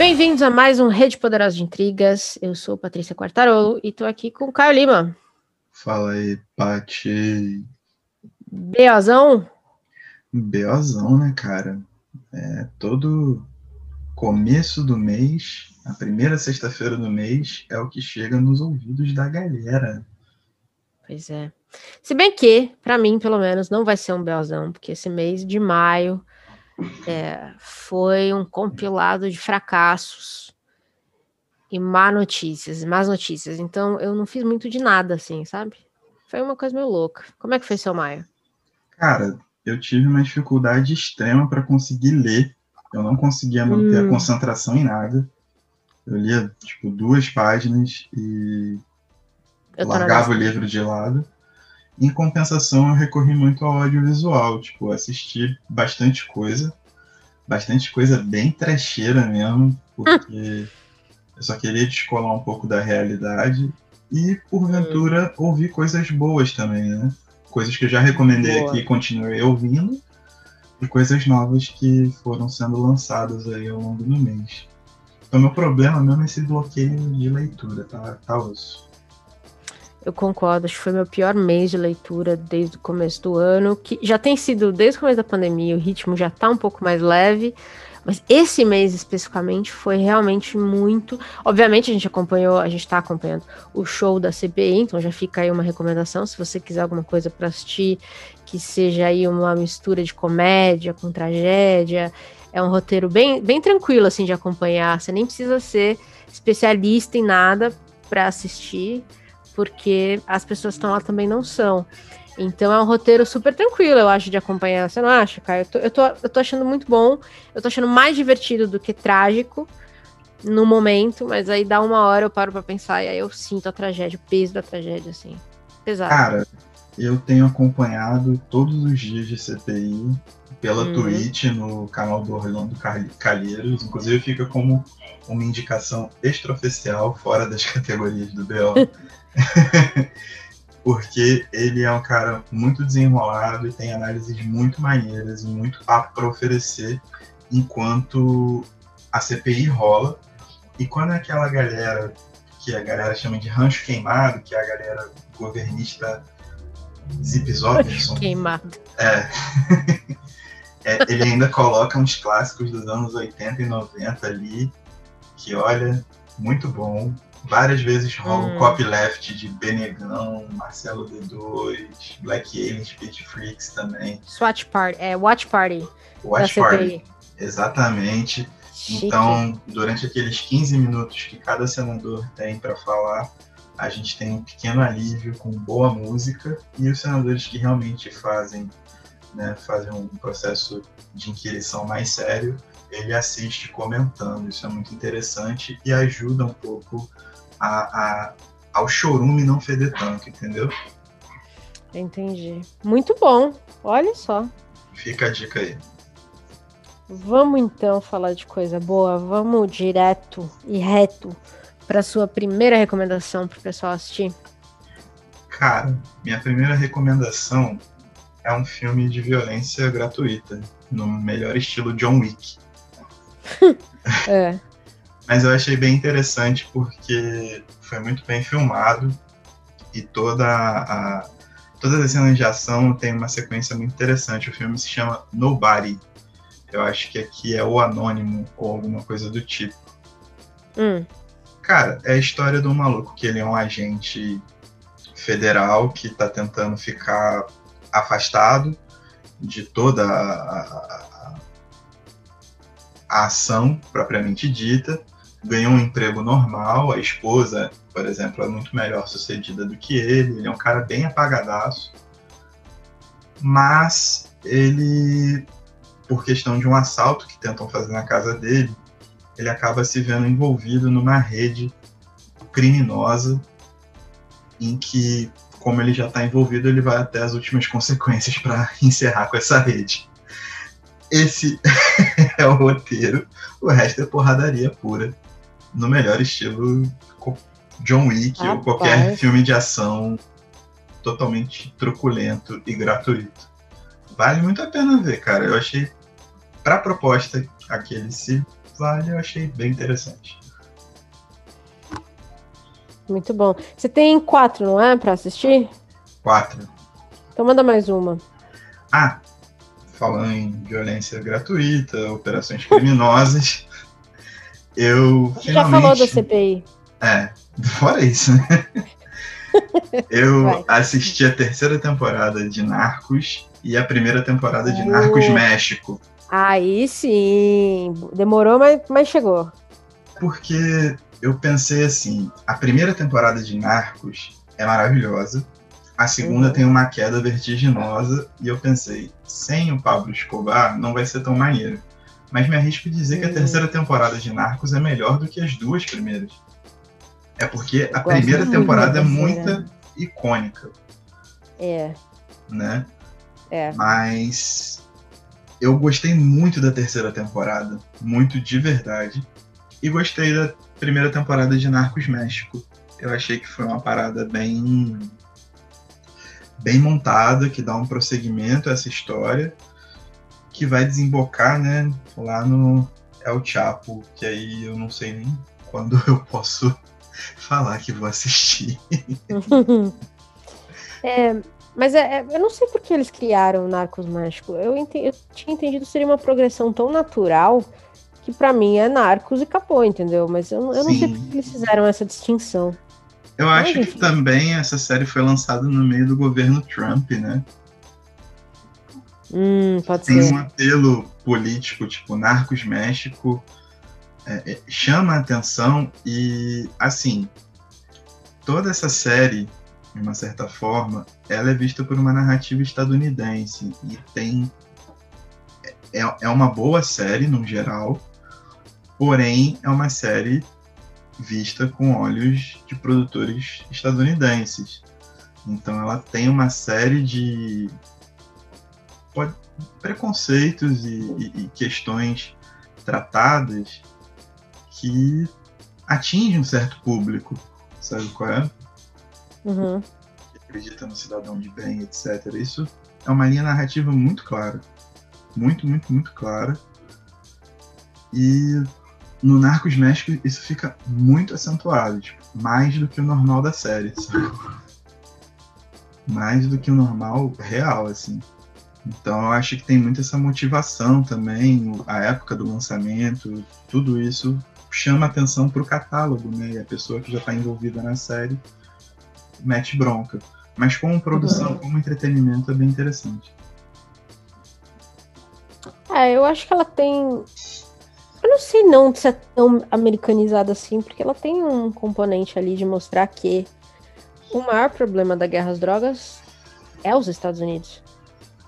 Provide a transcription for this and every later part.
Bem-vindos a mais um Rede Poderosa de Intrigas. Eu sou Patrícia Quartarolo e estou aqui com o Caio Lima. Fala aí, Pati. Beozão? Beozão, né, cara? É, todo começo do mês, a primeira sexta-feira do mês, é o que chega nos ouvidos da galera. Pois é. Se bem que, para mim, pelo menos, não vai ser um Beozão, porque esse mês de maio é, foi um compilado de fracassos e má notícias, más notícias. Então eu não fiz muito de nada, assim, sabe? Foi uma coisa meio louca. Como é que foi seu maio? Cara, eu tive uma dificuldade extrema para conseguir ler. Eu não conseguia manter hum. a concentração em nada. Eu lia, tipo, duas páginas e largava o livro de lado. Em compensação, eu recorri muito ao audiovisual, tipo, assisti bastante coisa, bastante coisa bem trecheira mesmo, porque eu só queria descolar um pouco da realidade e, porventura, hum. ouvir coisas boas também, né? Coisas que eu já recomendei Boa. aqui e continuei ouvindo, e coisas novas que foram sendo lançadas aí ao longo do mês. Então, meu problema mesmo é esse bloqueio de leitura, tá, tá osso. Eu concordo, acho que foi meu pior mês de leitura desde o começo do ano, que já tem sido desde o começo da pandemia, o ritmo já tá um pouco mais leve, mas esse mês especificamente foi realmente muito. Obviamente a gente acompanhou, a gente tá acompanhando o show da CPI, então já fica aí uma recomendação, se você quiser alguma coisa para assistir que seja aí uma mistura de comédia com tragédia, é um roteiro bem, bem tranquilo assim de acompanhar, você nem precisa ser especialista em nada para assistir porque as pessoas que estão lá também não são. Então é um roteiro super tranquilo, eu acho, de acompanhar. Você não acha, Caio? Eu tô, eu tô, eu tô achando muito bom. Eu tô achando mais divertido do que trágico no momento, mas aí dá uma hora eu paro pra pensar e aí eu sinto a tragédia, o peso da tragédia, assim. Pesado. Cara, eu tenho acompanhado todos os dias de CPI pela uhum. Twitch no canal do Orlando Calheiros. Inclusive fica como uma indicação extraoficial fora das categorias do BO. porque ele é um cara muito desenrolado e tem análises muito maneiras e muito papo para oferecer enquanto a CPI rola. E quando é aquela galera que a galera chama de rancho queimado, que é a galera governista Zip. Queimado. É. é. Ele ainda coloca uns clássicos dos anos 80 e 90 ali, que olha, muito bom. Várias vezes rola hum. um copyleft de Benegão, Marcelo D2, Black Alien, Speed Freaks também. Swatch Party, é Watch Party. Watch Party, exatamente. Chique. Então, durante aqueles 15 minutos que cada senador tem para falar, a gente tem um pequeno alívio com boa música e os senadores que realmente fazem, né, fazem um processo de inquirição mais sério, ele assiste comentando. Isso é muito interessante e ajuda um pouco a, a, ao chorume não feder tanto, entendeu? Entendi. Muito bom. Olha só. Fica a dica aí. Vamos então falar de coisa boa. Vamos direto e reto para sua primeira recomendação para o pessoal assistir. Cara, minha primeira recomendação é um filme de violência gratuita, no melhor estilo John Wick. é. Mas eu achei bem interessante porque foi muito bem filmado e toda a, todas as cenas de ação tem uma sequência muito interessante. O filme se chama Nobody. Eu acho que aqui é o Anônimo ou alguma coisa do tipo. Hum. Cara, é a história um maluco que ele é um agente federal que está tentando ficar afastado de toda a, a, a ação propriamente dita ganhou um emprego normal, a esposa, por exemplo, é muito melhor sucedida do que ele, ele é um cara bem apagadaço, mas ele, por questão de um assalto que tentam fazer na casa dele, ele acaba se vendo envolvido numa rede criminosa em que, como ele já está envolvido, ele vai até as últimas consequências para encerrar com essa rede. Esse é o roteiro, o resto é porradaria pura no melhor estilo John Wick Rapaz. ou qualquer filme de ação totalmente truculento e gratuito. Vale muito a pena ver, cara. Eu achei, pra proposta a que ele se Vale eu achei bem interessante. Muito bom. Você tem quatro, não é, para assistir? Quatro. Então manda mais uma. Ah, falando em violência gratuita, operações criminosas, eu Você já falou da CPI. É, fora isso, né? Eu Vai. assisti a terceira temporada de Narcos e a primeira temporada de Narcos uh. México. Aí sim. Demorou, mas, mas chegou. Porque eu pensei assim: a primeira temporada de Narcos é maravilhosa. A segunda uhum. tem uma queda vertiginosa. E eu pensei: sem o Pablo Escobar, não vai ser tão maneiro. Mas me arrisco a dizer que a uhum. terceira temporada de Narcos é melhor do que as duas primeiras. É porque a primeira temporada é muito icônica. É. Né? É. Mas eu gostei muito da terceira temporada, muito de verdade. E gostei da primeira temporada de Narcos México. Eu achei que foi uma parada bem bem montada, que dá um prosseguimento a essa história, que vai desembocar, né, lá no El Chapo, que aí eu não sei nem quando eu posso falar que vou assistir. é, mas é, é, eu não sei por que eles criaram Narcos México. Eu, entendi, eu tinha entendido que seria uma progressão tão natural que para mim é Narcos e acabou, entendeu? Mas eu, eu não sei por que eles fizeram essa distinção. Eu acho que também essa série foi lançada no meio do governo Trump, né? Hum, pode Tem ser. um apelo político, tipo Narcos México, é, é, chama a atenção e, assim, toda essa série, de uma certa forma, ela é vista por uma narrativa estadunidense e tem é, é uma boa série no geral, porém é uma série vista com olhos de produtores estadunidenses. Então ela tem uma série de preconceitos e, e, e questões tratadas que atinge um certo público, sabe qual é? Uhum. Que acredita no cidadão de bem, etc. Isso é uma linha narrativa muito clara. Muito, muito, muito clara. E no Narcos México isso fica muito acentuado, tipo, mais do que o normal da série, sabe? Mais do que o normal real, assim. Então eu acho que tem muito essa motivação também, a época do lançamento, tudo isso chama atenção para o catálogo, né? E a pessoa que já está envolvida na série mete bronca. Mas como produção, uhum. como entretenimento, é bem interessante. É, eu acho que ela tem. Eu não sei não se é tão americanizada assim, porque ela tem um componente ali de mostrar que o maior problema da guerra às drogas é os Estados Unidos.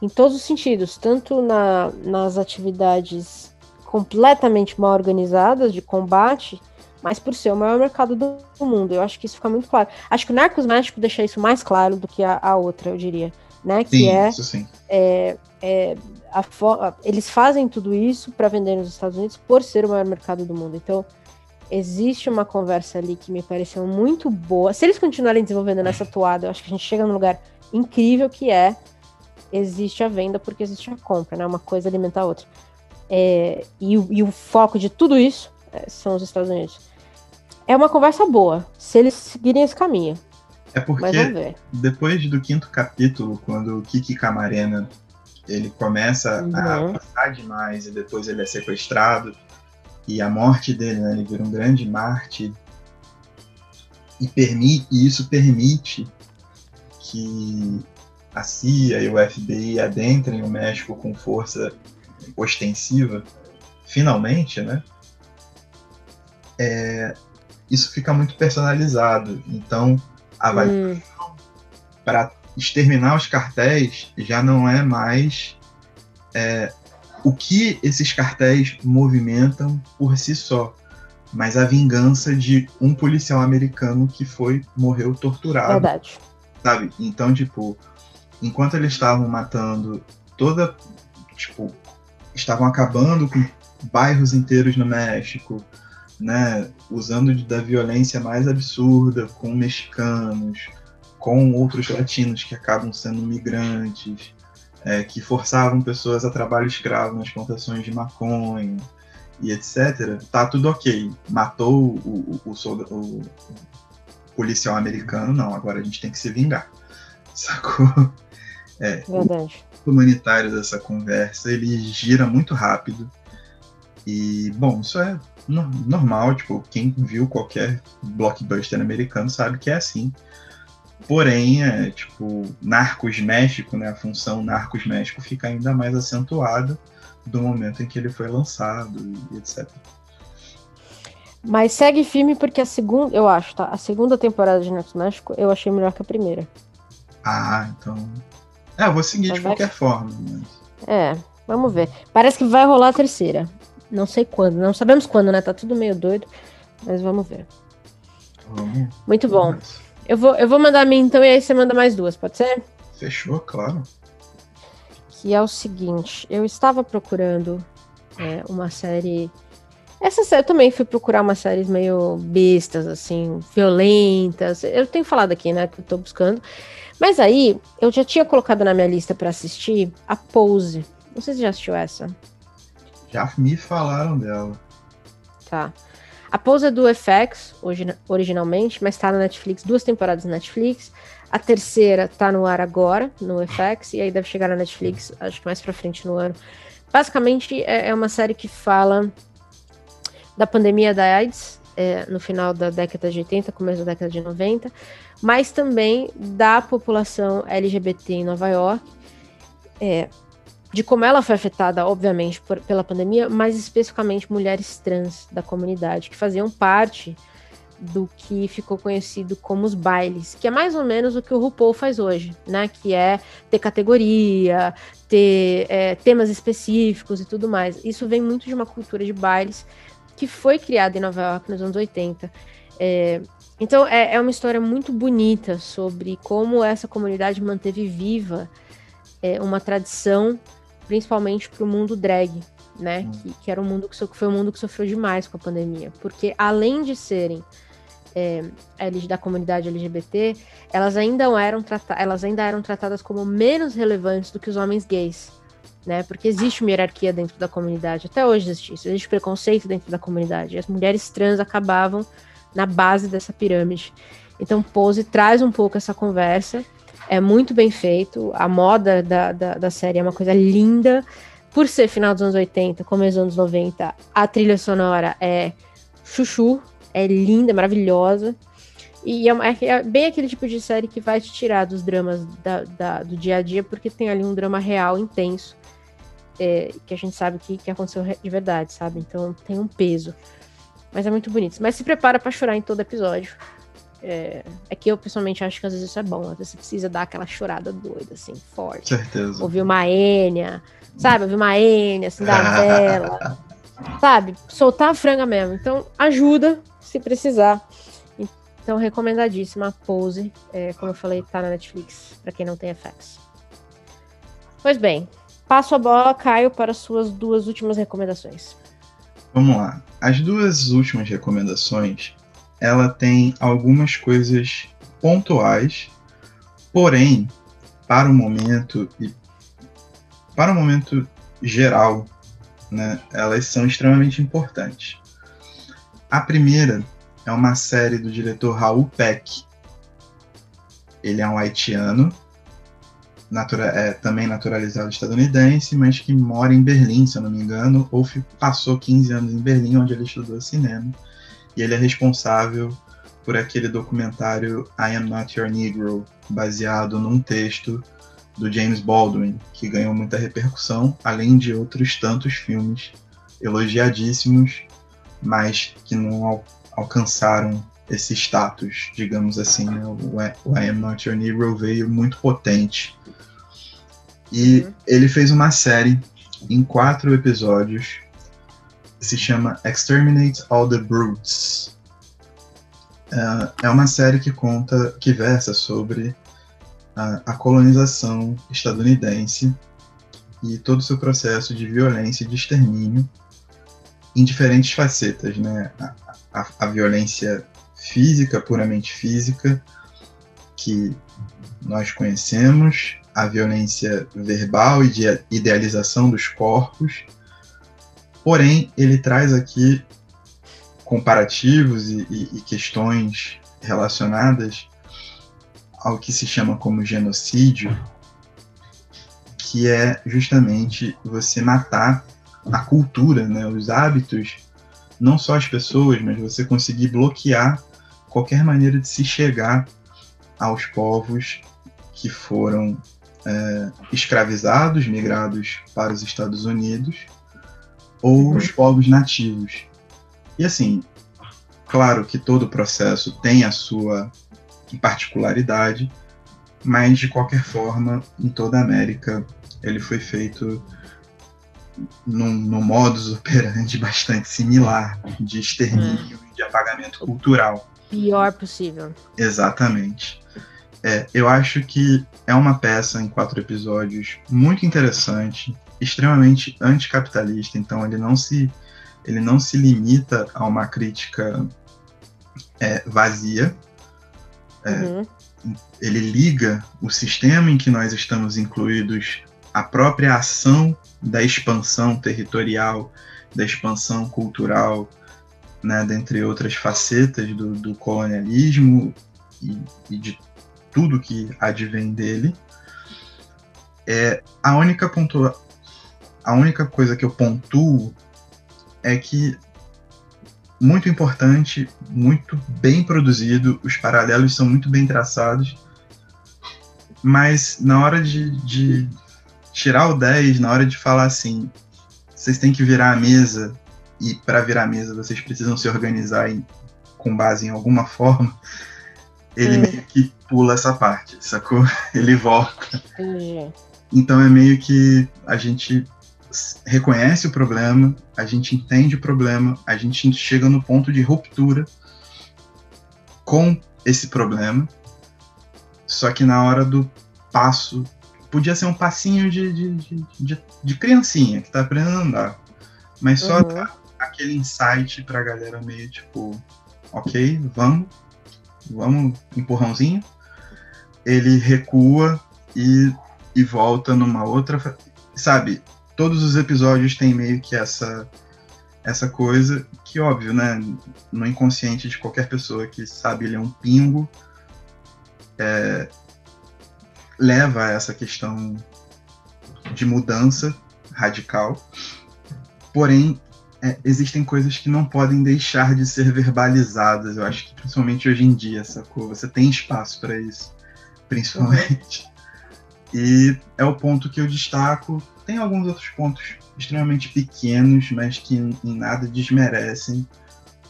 Em todos os sentidos, tanto na, nas atividades completamente mal organizadas de combate, mas por ser o maior mercado do mundo. Eu acho que isso fica muito claro. Acho que o Narcos México deixa isso mais claro do que a, a outra, eu diria. Né? Que sim, é, isso sim. é, é a eles fazem tudo isso para vender nos Estados Unidos por ser o maior mercado do mundo. Então, existe uma conversa ali que me pareceu muito boa. Se eles continuarem desenvolvendo nessa toada, eu acho que a gente chega num lugar incrível que é existe a venda porque existe a compra, né? Uma coisa alimenta a outra. É, e, e, o foco de tudo isso é, são os Estados Unidos. É uma conversa boa, se eles seguirem esse caminho. É porque depois do quinto capítulo, quando o Kiki Camarena ele começa uhum. a passar demais e depois ele é sequestrado e a morte dele, né, ele vira um grande Marte e permite e isso permite que a CIA e o FBI adentrem o México com força ostensiva, finalmente, né? É, isso fica muito personalizado. Então, a avaliação hum. para exterminar os cartéis já não é mais é, o que esses cartéis movimentam por si só, mas a vingança de um policial americano que foi morreu torturado. Verdade. Sabe? Então, tipo, enquanto eles estavam matando toda, tipo, estavam acabando com bairros inteiros no México, né, usando da violência mais absurda com mexicanos, com outros latinos que acabam sendo migrantes, é, que forçavam pessoas a trabalho escravo nas plantações de maconha, e etc., tá tudo ok. Matou o, o, o, o, policial americano, não, agora a gente tem que se vingar. Sacou? É, Verdade. Humanitário dessa conversa, ele gira muito rápido. E, bom, isso é no, normal, tipo, quem viu qualquer blockbuster americano sabe que é assim. Porém, é, tipo, Narcos México, né, a função Narcos México fica ainda mais acentuada do momento em que ele foi lançado e etc. Mas segue firme porque a segunda, eu acho, tá? A segunda temporada de Narcos México eu achei melhor que a primeira. Ah, então. É, eu vou seguir mas de qualquer forma. Mas... É, vamos ver. Parece que vai rolar a terceira. Não sei quando, não sabemos quando, né? Tá tudo meio doido, mas vamos ver. Vamos. Muito bom. Eu vou, eu vou mandar a minha então e aí você manda mais duas, pode ser? Fechou, claro. Que é o seguinte, eu estava procurando é, uma série. Essa série eu também fui procurar umas séries meio bestas, assim, violentas. Eu tenho falado aqui, né, que eu tô buscando. Mas aí, eu já tinha colocado na minha lista para assistir a Pose. Não sei se já assistiu essa. Já me falaram dela. Tá. A Pose é do FX, originalmente, mas tá na Netflix, duas temporadas na Netflix. A terceira tá no ar agora, no FX, e aí deve chegar na Netflix, acho que mais pra frente no ano. Basicamente, é, é uma série que fala da pandemia da AIDS, é, no final da década de 80, começo da década de 90, mas também da população LGBT em Nova York. É, de como ela foi afetada, obviamente, por, pela pandemia, mas especificamente mulheres trans da comunidade, que faziam parte do que ficou conhecido como os bailes, que é mais ou menos o que o RuPaul faz hoje, né? Que é ter categoria, ter é, temas específicos e tudo mais. Isso vem muito de uma cultura de bailes que foi criada em Nova York nos anos 80. É, então é, é uma história muito bonita sobre como essa comunidade manteve viva é, uma tradição principalmente para o mundo drag, né? Que, que, era um mundo que so, foi um mundo que sofreu demais com a pandemia, porque além de serem é, da comunidade LGBT, elas ainda eram elas ainda eram tratadas como menos relevantes do que os homens gays, né? Porque existe uma hierarquia dentro da comunidade, até hoje existe isso, existe preconceito dentro da comunidade. As mulheres trans acabavam na base dessa pirâmide. Então, Pose traz um pouco essa conversa é muito bem feito. A moda da, da, da série é uma coisa linda. Por ser final dos anos 80, começo dos anos 90, a trilha sonora é chuchu, é linda, maravilhosa. E é, é, é, bem aquele tipo de série que vai te tirar dos dramas da, da, do dia a dia, porque tem ali um drama real, intenso, é, que a gente sabe que, que aconteceu de verdade, sabe? Então tem um peso. Mas é muito bonito. Mas se prepara para chorar em todo episódio. É, é, que eu pessoalmente acho que às vezes isso é bom. Às vezes você precisa dar aquela chorada doida, assim, forte. Certeza. Ouvir uma Enya, sabe? Ouvir uma Enya, assim, da vela. sabe? Soltar a franga mesmo. Então, ajuda se precisar. Então, recomendadíssima Pose. É, como eu falei, tá na Netflix, para quem não tem FX. Pois bem, passo a bola, Caio, para suas duas últimas recomendações. Vamos lá. As duas últimas recomendações ela tem algumas coisas pontuais, porém, para o momento e para o momento geral, né, elas são extremamente importantes. A primeira é uma série do diretor Raul Peck. Ele é um haitiano, natura é, também naturalizado estadunidense, mas que mora em Berlim, se eu não me engano, ou passou 15 anos em Berlim, onde ele estudou cinema e ele é responsável por aquele documentário I Am Not Your Negro, baseado num texto do James Baldwin, que ganhou muita repercussão, além de outros tantos filmes elogiadíssimos, mas que não al alcançaram esse status, digamos assim. Né? O, I Am Not Your Negro veio muito potente. E uhum. ele fez uma série em quatro episódios se chama Exterminate All the Brutes. É, é uma série que conta, que versa sobre a, a colonização estadunidense e todo o seu processo de violência e de extermínio em diferentes facetas, né? A, a, a, violência física, puramente física, que nós conhecemos, a violência verbal e de idealização dos corpos, Porém, ele traz aqui comparativos e, e, e questões relacionadas ao que se chama como genocídio, que é justamente você matar a cultura, né, os hábitos, não só as pessoas, mas você conseguir bloquear qualquer maneira de se chegar aos povos que foram é, escravizados, migrados para os Estados Unidos, ou uhum. os povos nativos. E assim, claro que todo o processo tem a sua particularidade, mas de qualquer forma, em toda a América, ele foi feito num, num modus operandi bastante similar de extermínio e de apagamento cultural. Pior possível. Exatamente. É, eu acho que é uma peça em quatro episódios muito interessante, extremamente anticapitalista, então ele não se ele não se limita a uma crítica é, vazia. É, uhum. Ele liga o sistema em que nós estamos incluídos à própria ação da expansão territorial, da expansão cultural, né, dentre outras facetas do, do colonialismo e, e de tudo que advém dele. É, a única pontua, a única coisa que eu pontuo é que muito importante, muito bem produzido, os paralelos são muito bem traçados, mas na hora de, de tirar o 10, na hora de falar assim, vocês têm que virar a mesa, e para virar a mesa vocês precisam se organizar em, com base em alguma forma, ele hum. meio que pula essa parte, sacou? Ele volta. Hum. Então é meio que a gente reconhece o problema, a gente entende o problema, a gente chega no ponto de ruptura com esse problema, só que na hora do passo, podia ser um passinho de, de, de, de, de criancinha que tá aprendendo a andar, mas só uhum. aquele insight pra galera meio tipo, ok, vamos, vamos, empurrãozinho. Ele recua e, e volta numa outra. Sabe, todos os episódios têm meio que essa essa coisa que, óbvio, né, no inconsciente de qualquer pessoa que sabe ler um pingo, é, leva a essa questão de mudança radical. Porém, é, existem coisas que não podem deixar de ser verbalizadas. Eu acho que principalmente hoje em dia, sacou? Você tem espaço para isso, principalmente. E é o ponto que eu destaco. Tem alguns outros pontos extremamente pequenos, mas que em nada desmerecem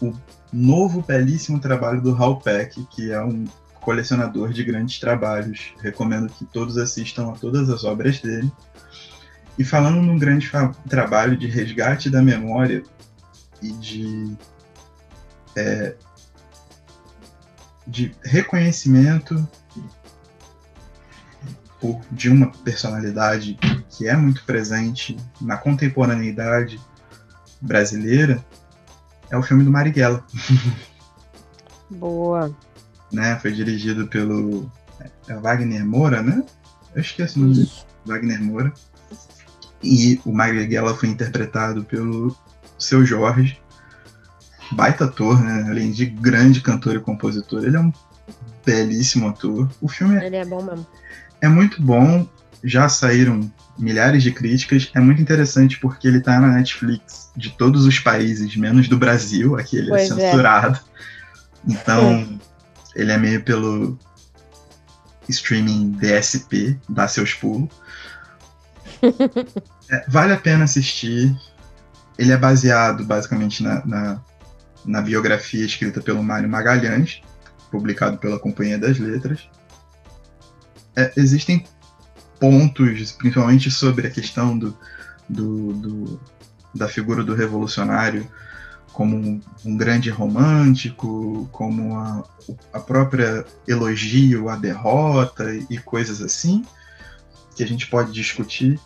o novo belíssimo trabalho do Hal Peck, que é um colecionador de grandes trabalhos. Recomendo que todos assistam a todas as obras dele. E falando num grande trabalho de resgate da memória e de, é, de reconhecimento por, de uma personalidade que é muito presente na contemporaneidade brasileira, é o filme do Marighella. Boa. né? Foi dirigido pelo é, Wagner Moura, né? Eu esqueci o nome Wagner Moura. E o Marighella foi interpretado pelo seu Jorge, baita ator, né? Além de grande cantor e compositor, ele é um belíssimo ator. O filme é, ele é bom mesmo. É muito bom. Já saíram milhares de críticas. É muito interessante porque ele tá na Netflix de todos os países, menos do Brasil. Aqui ele é pois é censurado. É. Então, ele é meio pelo streaming DSP, dá seus pulos. É, vale a pena assistir. Ele é baseado basicamente na, na, na biografia escrita pelo Mário Magalhães, publicado pela Companhia das Letras. É, existem pontos, principalmente sobre a questão do, do, do da figura do revolucionário como um, um grande romântico, como a, a própria elogio à derrota e coisas assim, que a gente pode discutir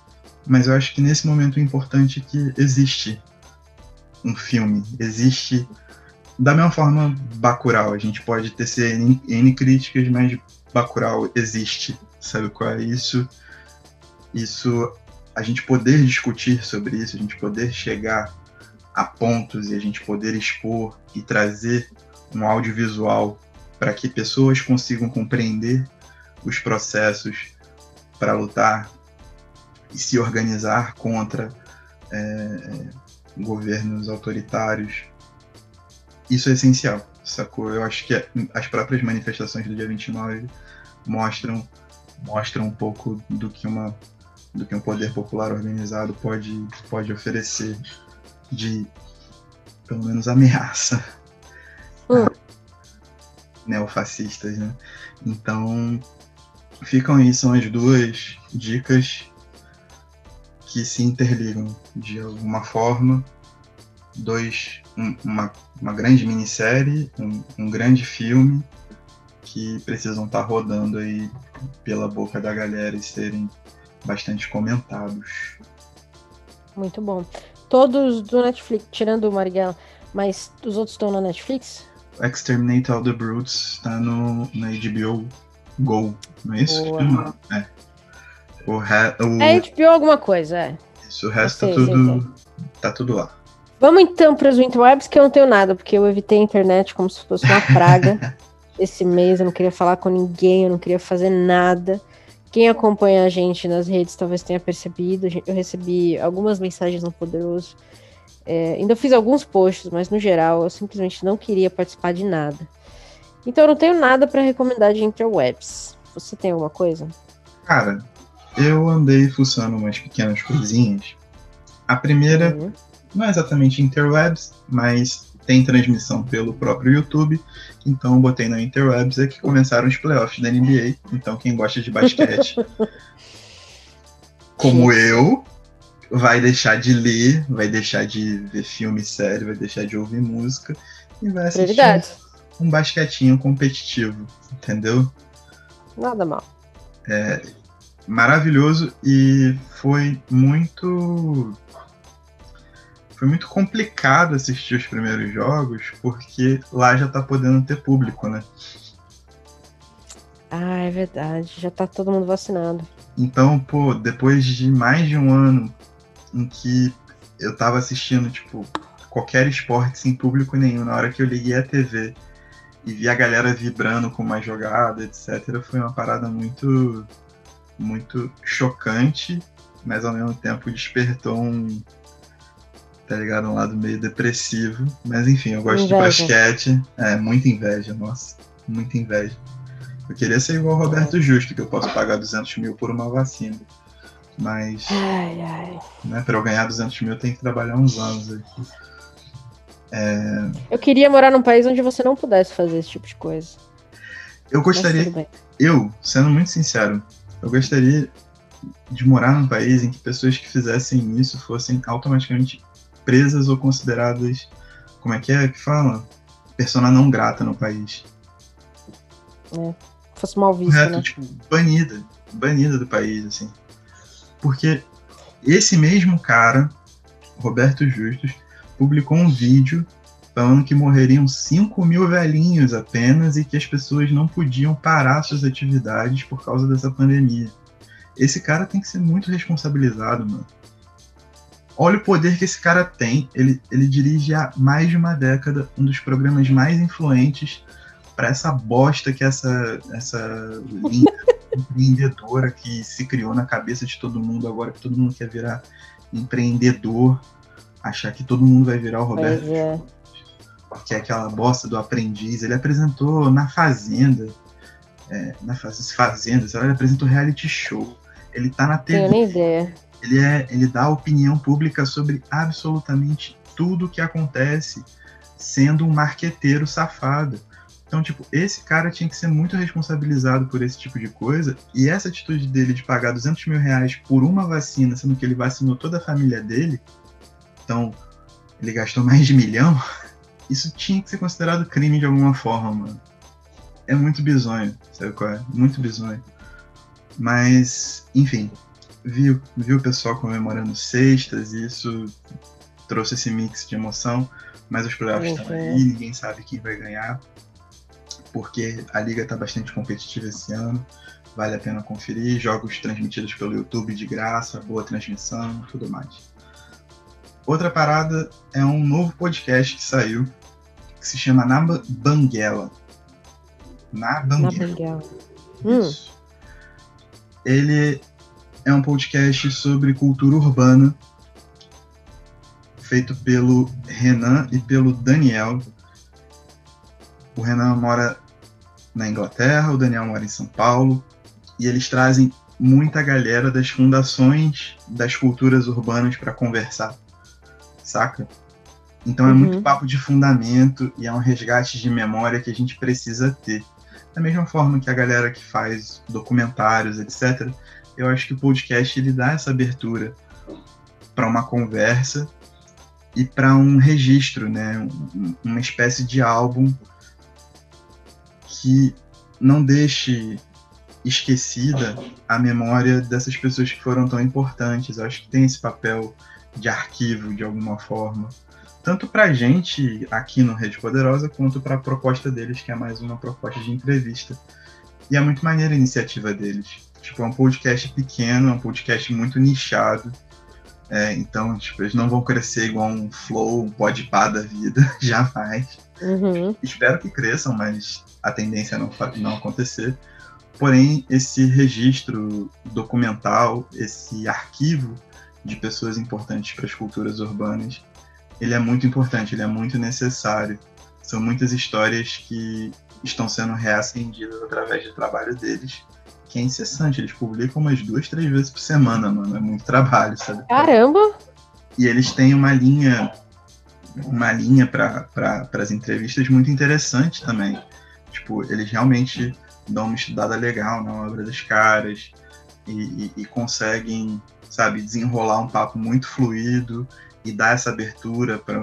mas eu acho que nesse momento o importante é que existe um filme, existe da mesma forma Bacurau, a gente pode ter N, N críticas, mas Bacurau existe, sabe qual é isso? Isso, a gente poder discutir sobre isso, a gente poder chegar a pontos e a gente poder expor e trazer um audiovisual para que pessoas consigam compreender os processos para lutar e se organizar contra é, governos autoritários. Isso é essencial, sacou? Eu acho que as próprias manifestações do dia 29 mostram mostram um pouco do que uma do que um poder popular organizado pode pode oferecer de pelo menos ameaça hum. neofascistas, né? Então ficam aí são as duas dicas que se interligam de alguma forma. Dois, um, uma, uma grande minissérie, um, um grande filme que precisam estar tá rodando aí pela boca da galera e serem bastante comentados. Muito bom. Todos do Netflix, tirando o Marighella, mas os outros estão na Netflix? Exterminate All the Brutes está no, na HBO Go, não é isso? Boa. É. O, re... o... É HBO alguma coisa, é. Isso, o resto tá tudo, tá tudo lá. Vamos então para os interwebs, que eu não tenho nada, porque eu evitei a internet como se fosse uma praga esse mês. Eu não queria falar com ninguém, eu não queria fazer nada. Quem acompanha a gente nas redes talvez tenha percebido. Eu recebi algumas mensagens no Poderoso. É, ainda fiz alguns posts, mas no geral eu simplesmente não queria participar de nada. Então eu não tenho nada para recomendar de interwebs. Você tem alguma coisa? Cara, eu andei fuçando umas pequenas coisinhas. A primeira uhum. não é exatamente interwebs, mas tem transmissão pelo próprio YouTube. Então botei na interwebs é que começaram os playoffs da NBA. Então quem gosta de basquete, como eu, vai deixar de ler, vai deixar de ver filme sério, vai deixar de ouvir música e vai assistir um basquetinho competitivo, entendeu? Nada mal. É, maravilhoso e foi muito foi muito complicado assistir os primeiros jogos porque lá já tá podendo ter público, né? Ah, é verdade. Já tá todo mundo vacinado. Então, pô, depois de mais de um ano em que eu tava assistindo, tipo, qualquer esporte sem público nenhum, na hora que eu liguei a TV e vi a galera vibrando com uma jogada, etc., foi uma parada muito muito chocante, mas ao mesmo tempo despertou um, tá ligado? Um lado meio depressivo. Mas enfim, eu gosto inveja. de basquete. É, muita inveja, nossa. Muita inveja. Eu queria ser igual o Roberto Justo, que eu posso pagar 200 mil por uma vacina. Mas. Ai, ai. Né, pra eu ganhar 200 mil, eu tenho que trabalhar uns anos aqui. É... Eu queria morar num país onde você não pudesse fazer esse tipo de coisa. Eu gostaria. Eu, sendo muito sincero, eu gostaria de morar num país em que pessoas que fizessem isso fossem automaticamente presas ou consideradas, como é que é que fala? Persona não grata no país. É, fosse mal vista, Correto, né? Tipo, banida, banida do país, assim. Porque esse mesmo cara, Roberto Justus, publicou um vídeo falando que morreriam 5 mil velhinhos apenas e que as pessoas não podiam parar suas atividades por causa dessa pandemia. Esse cara tem que ser muito responsabilizado, mano. Olha o poder que esse cara tem. Ele, ele dirige há mais de uma década um dos programas mais influentes para essa bosta que essa, essa linha empreendedora que se criou na cabeça de todo mundo agora que todo mundo quer virar empreendedor, achar que todo mundo vai virar o Roberto. É que é aquela bosta do aprendiz. Ele apresentou na Fazenda, é, na Fazenda, ele apresentou reality show. Ele tá na TV. Tenho ideia. Ele, é, ele dá opinião pública sobre absolutamente tudo que acontece, sendo um marqueteiro safado. Então, tipo, esse cara tinha que ser muito responsabilizado por esse tipo de coisa. E essa atitude dele de pagar 200 mil reais por uma vacina, sendo que ele vacinou toda a família dele, então ele gastou mais de milhão, isso tinha que ser considerado crime de alguma forma, mano. É muito bizonho, sabe qual é? Muito bizonho. Mas, enfim, viu, viu o pessoal comemorando sextas e isso trouxe esse mix de emoção, mas os playoffs estão aí, ninguém sabe quem vai ganhar, porque a liga está bastante competitiva esse ano, vale a pena conferir, jogos transmitidos pelo YouTube de graça, boa transmissão, tudo mais. Outra parada é um novo podcast que saiu, que se chama Na Banguela. Na Banguela. Na Banguela. Hum. Ele é um podcast sobre cultura urbana, feito pelo Renan e pelo Daniel. O Renan mora na Inglaterra, o Daniel mora em São Paulo, e eles trazem muita galera das fundações das culturas urbanas para conversar, saca? Então é uhum. muito papo de fundamento e é um resgate de memória que a gente precisa ter. Da mesma forma que a galera que faz documentários, etc., eu acho que o podcast ele dá essa abertura para uma conversa e para um registro, né? Uma espécie de álbum que não deixe esquecida a memória dessas pessoas que foram tão importantes. Eu acho que tem esse papel de arquivo de alguma forma, tanto para a gente aqui no Rede Poderosa, quanto para a proposta deles, que é mais uma proposta de entrevista. E é muito maneira a iniciativa deles. Tipo, é um podcast pequeno, é um podcast muito nichado. É, então, tipo, eles não vão crescer igual um flow, um podpah da vida, jamais. Uhum. Espero que cresçam, mas a tendência é não, não acontecer. Porém, esse registro documental, esse arquivo de pessoas importantes para as culturas urbanas, ele é muito importante, ele é muito necessário. São muitas histórias que estão sendo reacendidas através do trabalho deles, que é incessante. Eles publicam umas duas, três vezes por semana, mano. É muito trabalho, sabe? Caramba! E eles têm uma linha, uma linha para pra, as entrevistas muito interessante também. Tipo, eles realmente dão uma estudada legal na obra dos caras e, e, e conseguem, sabe, desenrolar um papo muito fluido e dar essa abertura para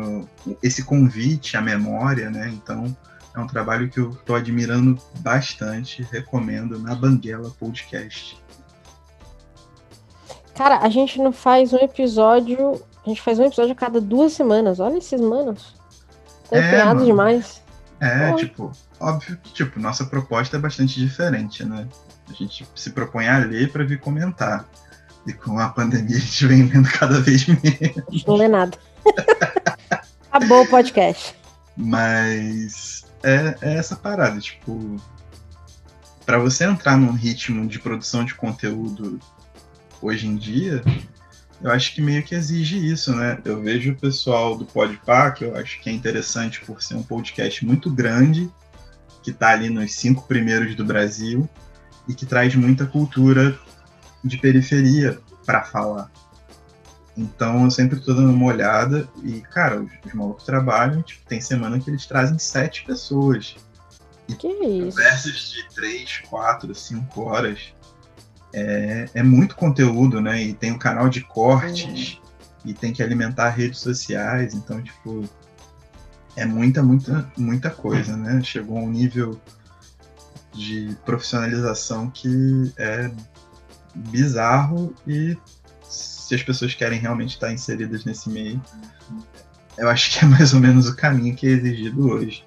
esse convite à memória, né? Então, é um trabalho que eu estou admirando bastante, recomendo na Banguela Podcast. Cara, a gente não faz um episódio, a gente faz um episódio a cada duas semanas. Olha esses manos. Tá é, demais. É, Pô. tipo, óbvio que tipo, nossa proposta é bastante diferente, né? A gente se propõe a ler para vir comentar. E com a pandemia a gente vem lendo cada vez menos. Não lê nada. Acabou o podcast. Mas é, é essa parada, tipo, para você entrar num ritmo de produção de conteúdo hoje em dia, eu acho que meio que exige isso, né? Eu vejo o pessoal do Podpah, que eu acho que é interessante por ser um podcast muito grande, que está ali nos cinco primeiros do Brasil e que traz muita cultura de periferia para falar. Então eu sempre tô dando uma olhada e, cara, os, os malucos trabalham, tipo, tem semana que eles trazem sete pessoas. E que isso? Conversas de três, quatro, cinco horas. É, é muito conteúdo, né? E tem um canal de cortes uhum. e tem que alimentar redes sociais. Então, tipo, é muita, muita, muita coisa, né? Chegou a um nível de profissionalização que é bizarro e se as pessoas querem realmente estar inseridas nesse meio, eu acho que é mais ou menos o caminho que é exigido hoje.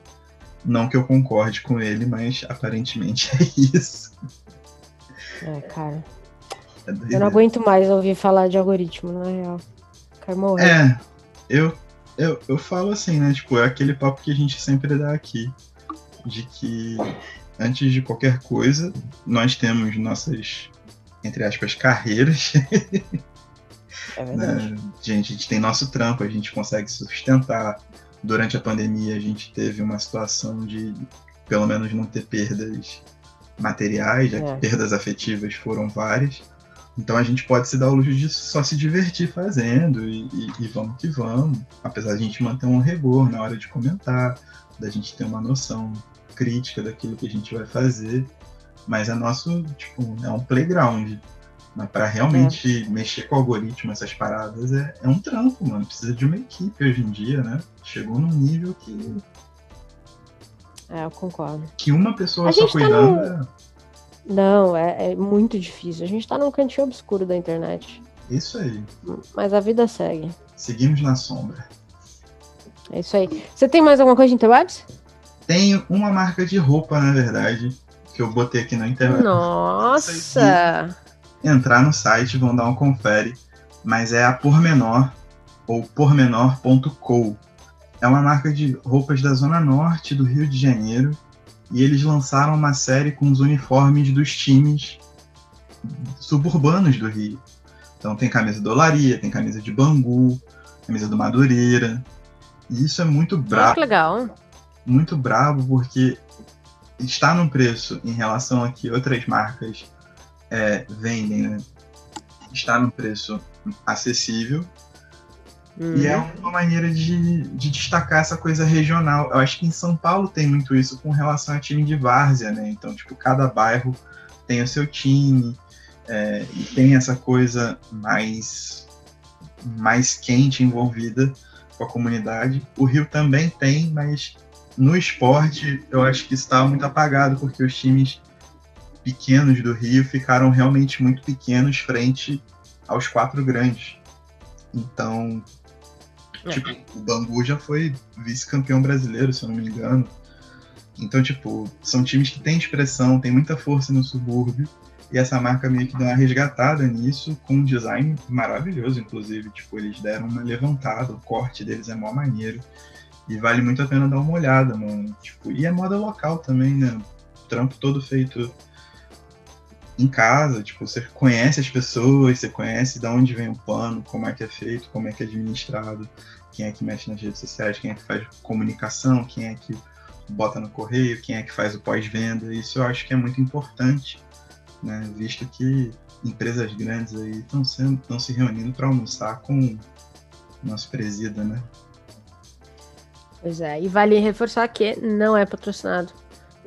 Não que eu concorde com ele, mas aparentemente é isso. É, cara. É eu não aguento mais ouvir falar de algoritmo, na real. Quero morrer. É, eu, eu, eu falo assim, né? Tipo, é aquele papo que a gente sempre dá aqui. De que antes de qualquer coisa, nós temos nossas, entre aspas, carreiras. É verdade. Né? Gente, a gente tem nosso trampo, a gente consegue sustentar. Durante a pandemia, a gente teve uma situação de, pelo menos, não ter perdas materiais, já é. que perdas afetivas foram várias. Então a gente pode se dar o luxo de só se divertir fazendo e, e, e vamos que vamos. Apesar de a gente manter um rigor na hora de comentar, da gente ter uma noção crítica daquilo que a gente vai fazer. Mas é nosso, tipo, é um playground. Mas para realmente é. mexer com o algoritmo, essas paradas, é, é um trampo, mano. Precisa de uma equipe hoje em dia, né? Chegou num nível que. É, eu concordo. Que uma pessoa a só cuidando. Tá no... é... Não, é, é, muito difícil. A gente tá num cantinho obscuro da internet. Isso aí. Mas a vida segue. Seguimos na sombra. É isso aí. Você tem mais alguma coisa de interwebs? Tenho uma marca de roupa, na verdade, que eu botei aqui na internet. Nossa! entrar no site, vão dar um confere. Mas é a Pormenor, ou pormenor.co. É uma marca de roupas da Zona Norte do Rio de Janeiro e eles lançaram uma série com os uniformes dos times suburbanos do Rio. Então tem camisa do Olaria, tem camisa de Bangu, camisa do Madureira. E isso é muito brabo. Muito legal. Muito brabo porque está num preço em relação a que outras marcas é, vendem, né? Está num preço acessível. E é uhum. uma maneira de, de destacar essa coisa regional. Eu acho que em São Paulo tem muito isso com relação a time de várzea, né? Então, tipo, cada bairro tem o seu time, é, e tem essa coisa mais, mais quente envolvida com a comunidade. O Rio também tem, mas no esporte eu acho que está muito apagado, porque os times pequenos do Rio ficaram realmente muito pequenos frente aos quatro grandes. Então, é. tipo, o Bangu já foi vice-campeão brasileiro, se eu não me engano. Então, tipo, são times que têm expressão, têm muita força no subúrbio, e essa marca meio que deu uma resgatada nisso, com um design maravilhoso, inclusive. Tipo, eles deram uma levantada, o corte deles é mó maneiro. E vale muito a pena dar uma olhada, mano. Tipo, e é moda local também, né? O trampo todo feito em casa, tipo, você conhece as pessoas, você conhece de onde vem o pano, como é que é feito, como é que é administrado, quem é que mexe nas redes sociais, quem é que faz comunicação, quem é que bota no correio, quem é que faz o pós-venda. Isso eu acho que é muito importante né? Visto que empresas grandes aí estão se reunindo para almoçar com o nosso presida, né? Pois é, e vale reforçar que não é patrocinado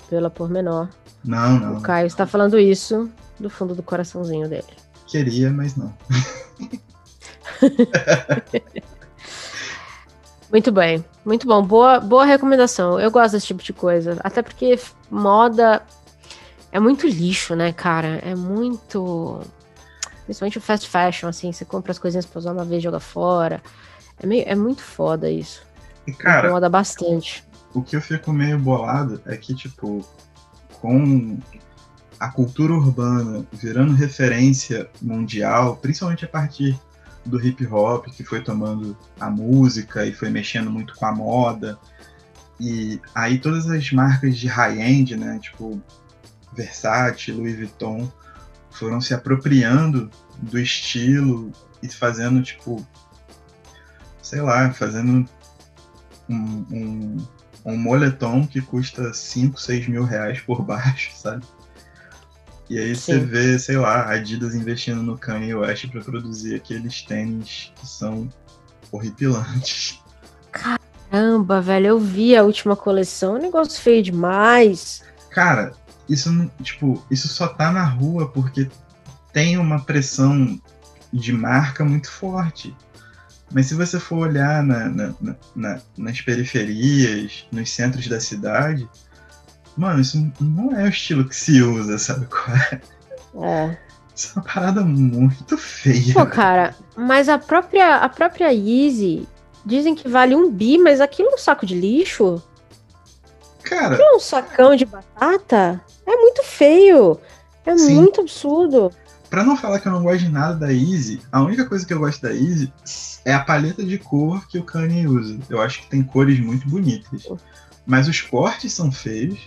pela Pormenor. Não, não. O Caio está falando isso do fundo do coraçãozinho dele. Queria, mas não. muito bem, muito bom. Boa, boa recomendação. Eu gosto desse tipo de coisa. Até porque moda é muito lixo, né, cara? É muito. Principalmente o fast fashion, assim, você compra as coisinhas pra usar uma vez e joga fora. É, meio, é muito foda isso. Cara. Incomoda bastante. O que eu fico meio bolado é que, tipo, com a cultura urbana virando referência mundial, principalmente a partir do hip hop, que foi tomando a música e foi mexendo muito com a moda. E aí todas as marcas de high-end, né, tipo Versace, Louis Vuitton foram se apropriando do estilo e fazendo, tipo, sei lá, fazendo um, um, um moletom que custa 5, 6 mil reais por baixo, sabe? E aí Sim. você vê, sei lá, Adidas investindo no Kanye West para produzir aqueles tênis que são horripilantes. Caramba, velho, eu vi a última coleção, um negócio feio demais. Cara, isso, tipo, isso só tá na rua porque tem uma pressão de marca muito forte. Mas se você for olhar na, na, na, nas periferias, nos centros da cidade, mano, isso não é o estilo que se usa, sabe qual é? É. Isso é uma parada muito feia. Pô, cara, mas a própria, a própria Easy dizem que vale um bi, mas aquilo é um saco de lixo? Cara. Aquilo é um sacão de batata? É muito feio. É Sim. muito absurdo. Pra não falar que eu não gosto de nada da Easy, a única coisa que eu gosto da Easy é a paleta de cor que o Kanye usa. Eu acho que tem cores muito bonitas. Mas os cortes são feios.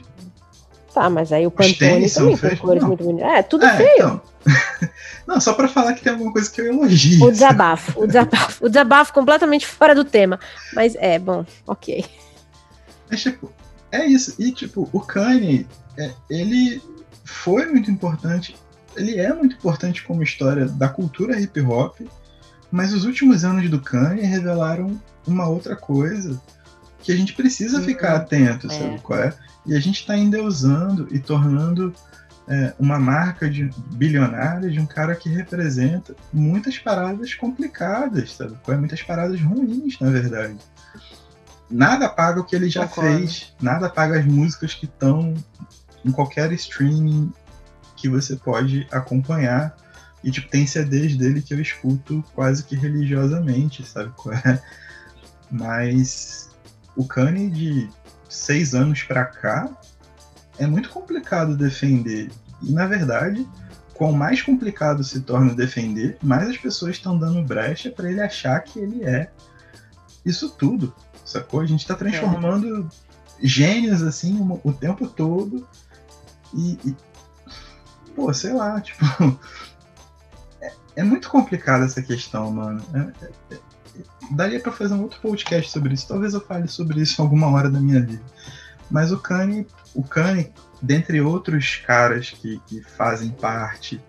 Tá, mas aí o Pantone também tem cores não. muito bonitas. É, tudo é, feio. Então... não, só pra falar que tem alguma coisa que eu elogio. O desabafo, o desabafo. O desabafo completamente fora do tema. Mas é, bom, ok. Mas, tipo, é isso. E, tipo, o Kanye, é, ele foi muito importante, ele é muito importante como história da cultura hip hop, mas os últimos anos do Kanye revelaram uma outra coisa que a gente precisa uhum. ficar atento, é. sabe qual é? E a gente está endeusando e tornando é, uma marca de bilionária de um cara que representa muitas paradas complicadas, sabe? Qual é? Muitas paradas ruins, na verdade. Nada paga o que ele já Concordo. fez, nada paga as músicas que estão em qualquer streaming que você pode acompanhar. E, tipo, tem CDs dele que eu escuto quase que religiosamente, sabe qual é? Mas o Kanye de seis anos pra cá é muito complicado defender. E, na verdade, quanto mais complicado se torna defender, mais as pessoas estão dando brecha para ele achar que ele é isso tudo, sacou? A gente está transformando é. gênios assim o, tempo todo e, e, pô, sei lá, tipo, é, é muito complicada essa questão, mano. É, é, é daria para fazer um outro podcast sobre isso. Talvez eu fale sobre isso alguma hora da minha vida. Mas o Kanye, o Kanye, dentre outros caras que, que fazem parte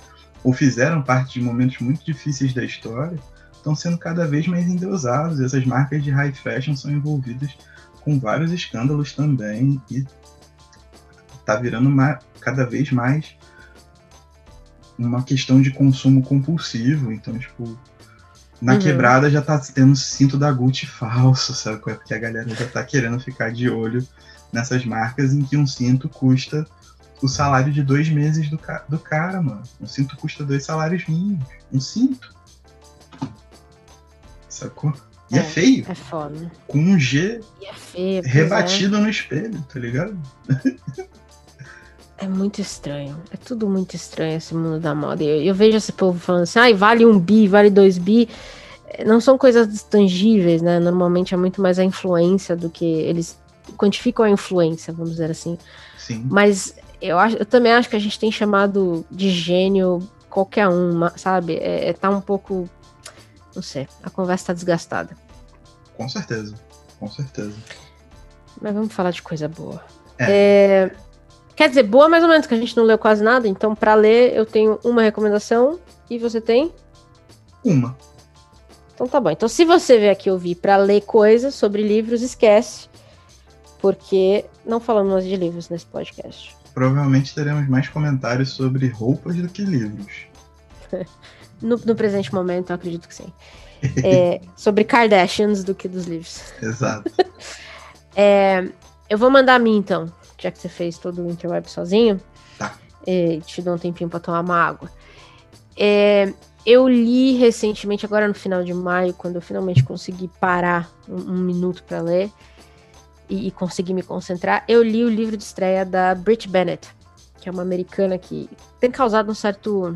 ou fizeram parte de momentos muito difíceis da história, estão sendo cada vez mais endeusados. Essas marcas de high fashion são envolvidas com vários escândalos também e tá virando uma, cada vez mais uma questão de consumo compulsivo. Então, tipo, na uhum. quebrada já tá tendo cinto da Gucci falso, sabe? Porque a galera já tá querendo ficar de olho nessas marcas em que um cinto custa o salário de dois meses do, ca do cara, mano. Um cinto custa dois salários mínimos. Um cinto. Sacou? E é, é feio. É foda. Com um G é feio, rebatido é. no espelho, tá ligado? É muito estranho. É tudo muito estranho esse mundo da moda. Eu, eu vejo esse povo falando assim, ah, vale um bi, vale dois bi. Não são coisas tangíveis, né? Normalmente é muito mais a influência do que eles quantificam a influência, vamos dizer assim. Sim. Mas eu, acho, eu também acho que a gente tem chamado de gênio qualquer um, sabe? É, é tá um pouco. Não sei, a conversa tá desgastada. Com certeza, com certeza. Mas vamos falar de coisa boa. É. é quer dizer, boa mais ou menos, que a gente não leu quase nada, então para ler eu tenho uma recomendação e você tem? Uma. Então tá bom. Então se você vier aqui ouvir para ler coisas sobre livros, esquece porque não falamos de livros nesse podcast. Provavelmente teremos mais comentários sobre roupas do que livros. no, no, presente momento, eu acredito que sim. É, sobre Kardashians do que dos livros. Exato. é, eu vou mandar a mim, então, já que você fez todo o interweb sozinho. Tá. É, te dou um tempinho para tomar uma água. É, eu li recentemente, agora no final de maio, quando eu finalmente consegui parar um, um minuto para ler e, e conseguir me concentrar, eu li o livro de estreia da Brit Bennett, que é uma americana que tem causado um certo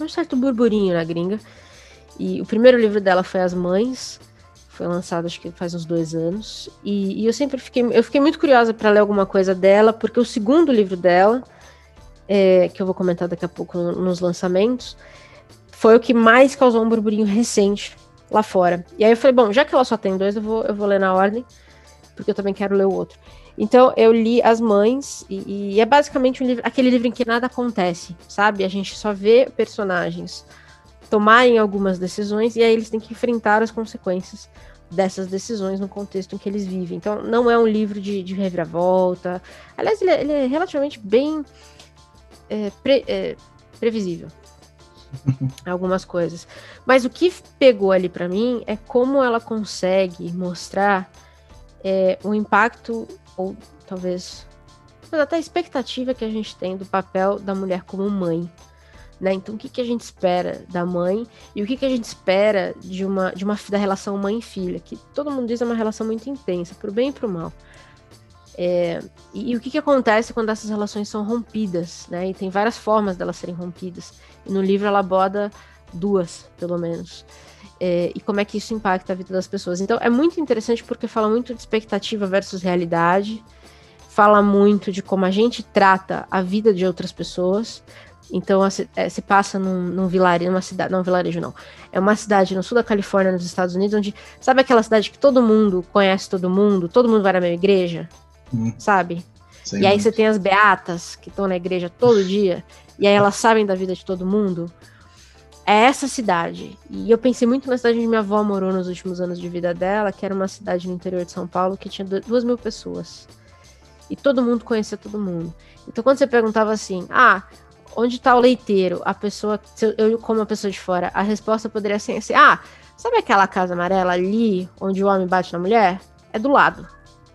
um certo burburinho na gringa. E o primeiro livro dela foi As Mães, foi lançado acho que faz uns dois anos. E, e eu sempre fiquei, eu fiquei muito curiosa para ler alguma coisa dela, porque o segundo livro dela, é, que eu vou comentar daqui a pouco nos lançamentos, foi o que mais causou um burburinho recente lá fora. E aí eu falei, bom, já que ela só tem dois, eu vou, eu vou ler na ordem porque eu também quero ler o outro. Então eu li As Mães, e, e é basicamente um livro, aquele livro em que nada acontece, sabe? A gente só vê personagens tomarem algumas decisões e aí eles têm que enfrentar as consequências dessas decisões no contexto em que eles vivem. Então não é um livro de, de reviravolta. Aliás, ele é, ele é relativamente bem é, pre, é, previsível. algumas coisas. Mas o que pegou ali para mim é como ela consegue mostrar é, o impacto, ou talvez, mas até a expectativa que a gente tem do papel da mulher como mãe. Né? Então, o que, que a gente espera da mãe e o que, que a gente espera de uma, de uma da relação mãe filha, que todo mundo diz é uma relação muito intensa, pro bem e pro mal. É, e, e, o que, que acontece quando essas relações são rompidas, né? E tem várias formas delas serem rompidas. E no livro ela aborda duas, pelo menos é, e como é que isso impacta a vida das pessoas. Então é muito interessante porque fala muito de expectativa versus realidade, fala muito de como a gente trata a vida de outras pessoas. Então é, se passa num, num vilarejo, numa cidade, não vilarejo não, é uma cidade no sul da Califórnia, nos Estados Unidos, onde sabe aquela cidade que todo mundo conhece todo mundo, todo mundo vai na mesma igreja, hum. sabe? Sim, e aí você tem as beatas que estão na igreja todo dia e aí elas sabem da vida de todo mundo é essa cidade. E eu pensei muito na cidade onde minha avó morou nos últimos anos de vida dela, que era uma cidade no interior de São Paulo que tinha duas mil pessoas. E todo mundo conhecia todo mundo. Então quando você perguntava assim, ah, onde está o leiteiro? A pessoa, eu como uma pessoa de fora, a resposta poderia ser assim, ah, sabe aquela casa amarela ali, onde o homem bate na mulher? É do lado.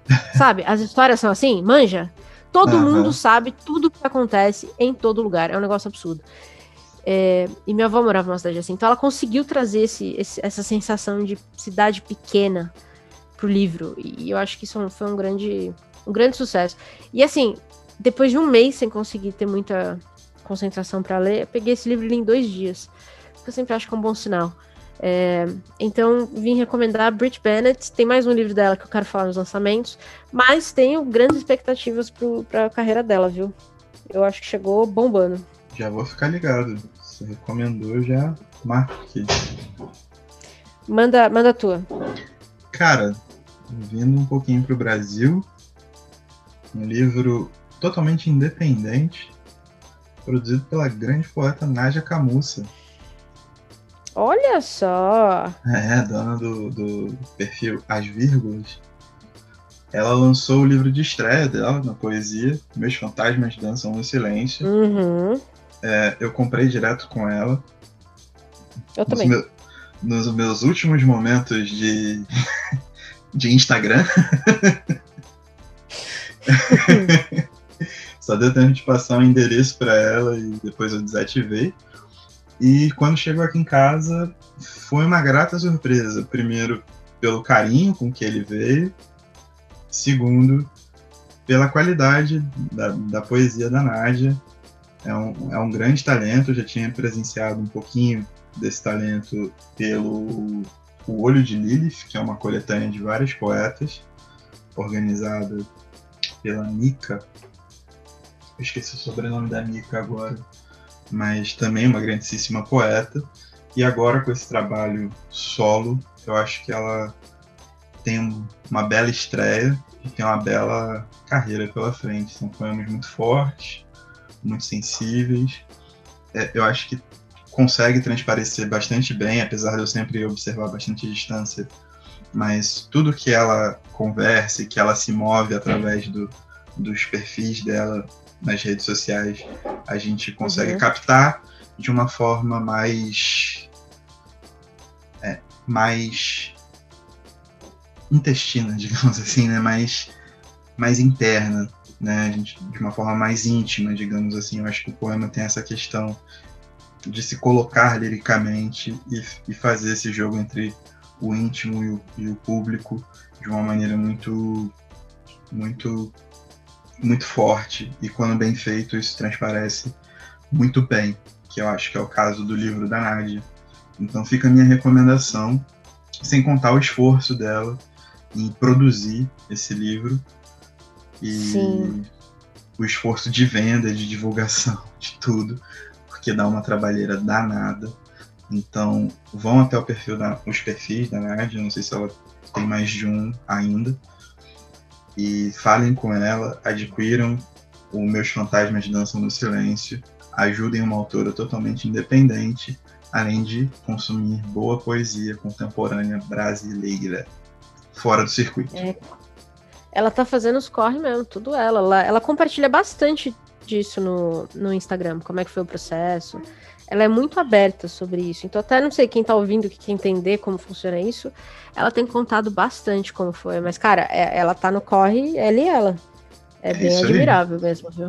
sabe? As histórias são assim, manja? Todo uhum. mundo sabe tudo o que acontece em todo lugar. É um negócio absurdo. É, e minha avó morava numa cidade assim, então ela conseguiu trazer esse, esse, essa sensação de cidade pequena pro livro. E eu acho que isso foi um grande, um grande sucesso. E assim, depois de um mês sem conseguir ter muita concentração para ler, eu peguei esse livro e li em dois dias. Que eu sempre acho que é um bom sinal. É, então, vim recomendar Brit Bennett. Tem mais um livro dela que eu quero falar nos lançamentos, mas tenho grandes expectativas para a carreira dela, viu? Eu acho que chegou bombando. Já vou ficar ligado. Você recomendou, já marco aqui. Manda, manda a tua. Cara, vindo um pouquinho pro Brasil, um livro totalmente independente, produzido pela grande poeta Nádia Camussa. Olha só! É, dona do, do perfil As Vírgulas. Ela lançou o livro de estreia dela na poesia, Meus Fantasmas Dançam no Silêncio. Uhum. É, eu comprei direto com ela. Eu nos também. nos meus últimos momentos de, de Instagram. Só deu tempo de passar um endereço para ela e depois eu desativei. E quando chegou aqui em casa, foi uma grata surpresa. Primeiro, pelo carinho com que ele veio. Segundo, pela qualidade da, da poesia da Nádia. É um, é um grande talento, já tinha presenciado um pouquinho desse talento pelo O Olho de Lilith, que é uma coletânea de vários poetas, organizada pela Nika. Esqueci o sobrenome da Nika agora mas também uma grandíssima poeta. E agora com esse trabalho solo, eu acho que ela tem uma bela estreia e tem uma bela carreira pela frente. São poemas muito fortes, muito sensíveis. É, eu acho que consegue transparecer bastante bem, apesar de eu sempre observar bastante distância. Mas tudo que ela conversa e que ela se move através do, dos perfis dela nas redes sociais, a gente consegue uhum. captar de uma forma mais. É, mais intestina, digamos assim, né? Mais, mais interna, né? Gente, de uma forma mais íntima, digamos assim. Eu acho que o poema tem essa questão de se colocar liricamente e, e fazer esse jogo entre o íntimo e o, e o público de uma maneira muito muito muito forte e quando bem feito isso transparece muito bem, que eu acho que é o caso do livro da Nádia. Então fica a minha recomendação, sem contar o esforço dela em produzir esse livro e Sim. o esforço de venda, de divulgação, de tudo, porque dá uma trabalheira danada. Então vão até o perfil da, os perfis da Nádia, não sei se ela tem mais de um ainda e falem com ela, adquiram o Meus Fantasmas Dançam no Silêncio, ajudem uma autora totalmente independente, além de consumir boa poesia contemporânea brasileira, fora do circuito. É. Ela tá fazendo os corre mesmo, tudo ela. ela. Ela compartilha bastante disso no, no Instagram, como é que foi o processo ela é muito aberta sobre isso. Então, até não sei quem tá ouvindo que quer entender como funciona isso. Ela tem contado bastante como foi. Mas, cara, é, ela tá no corre, ela e ela. É, é bem admirável aí. mesmo, viu?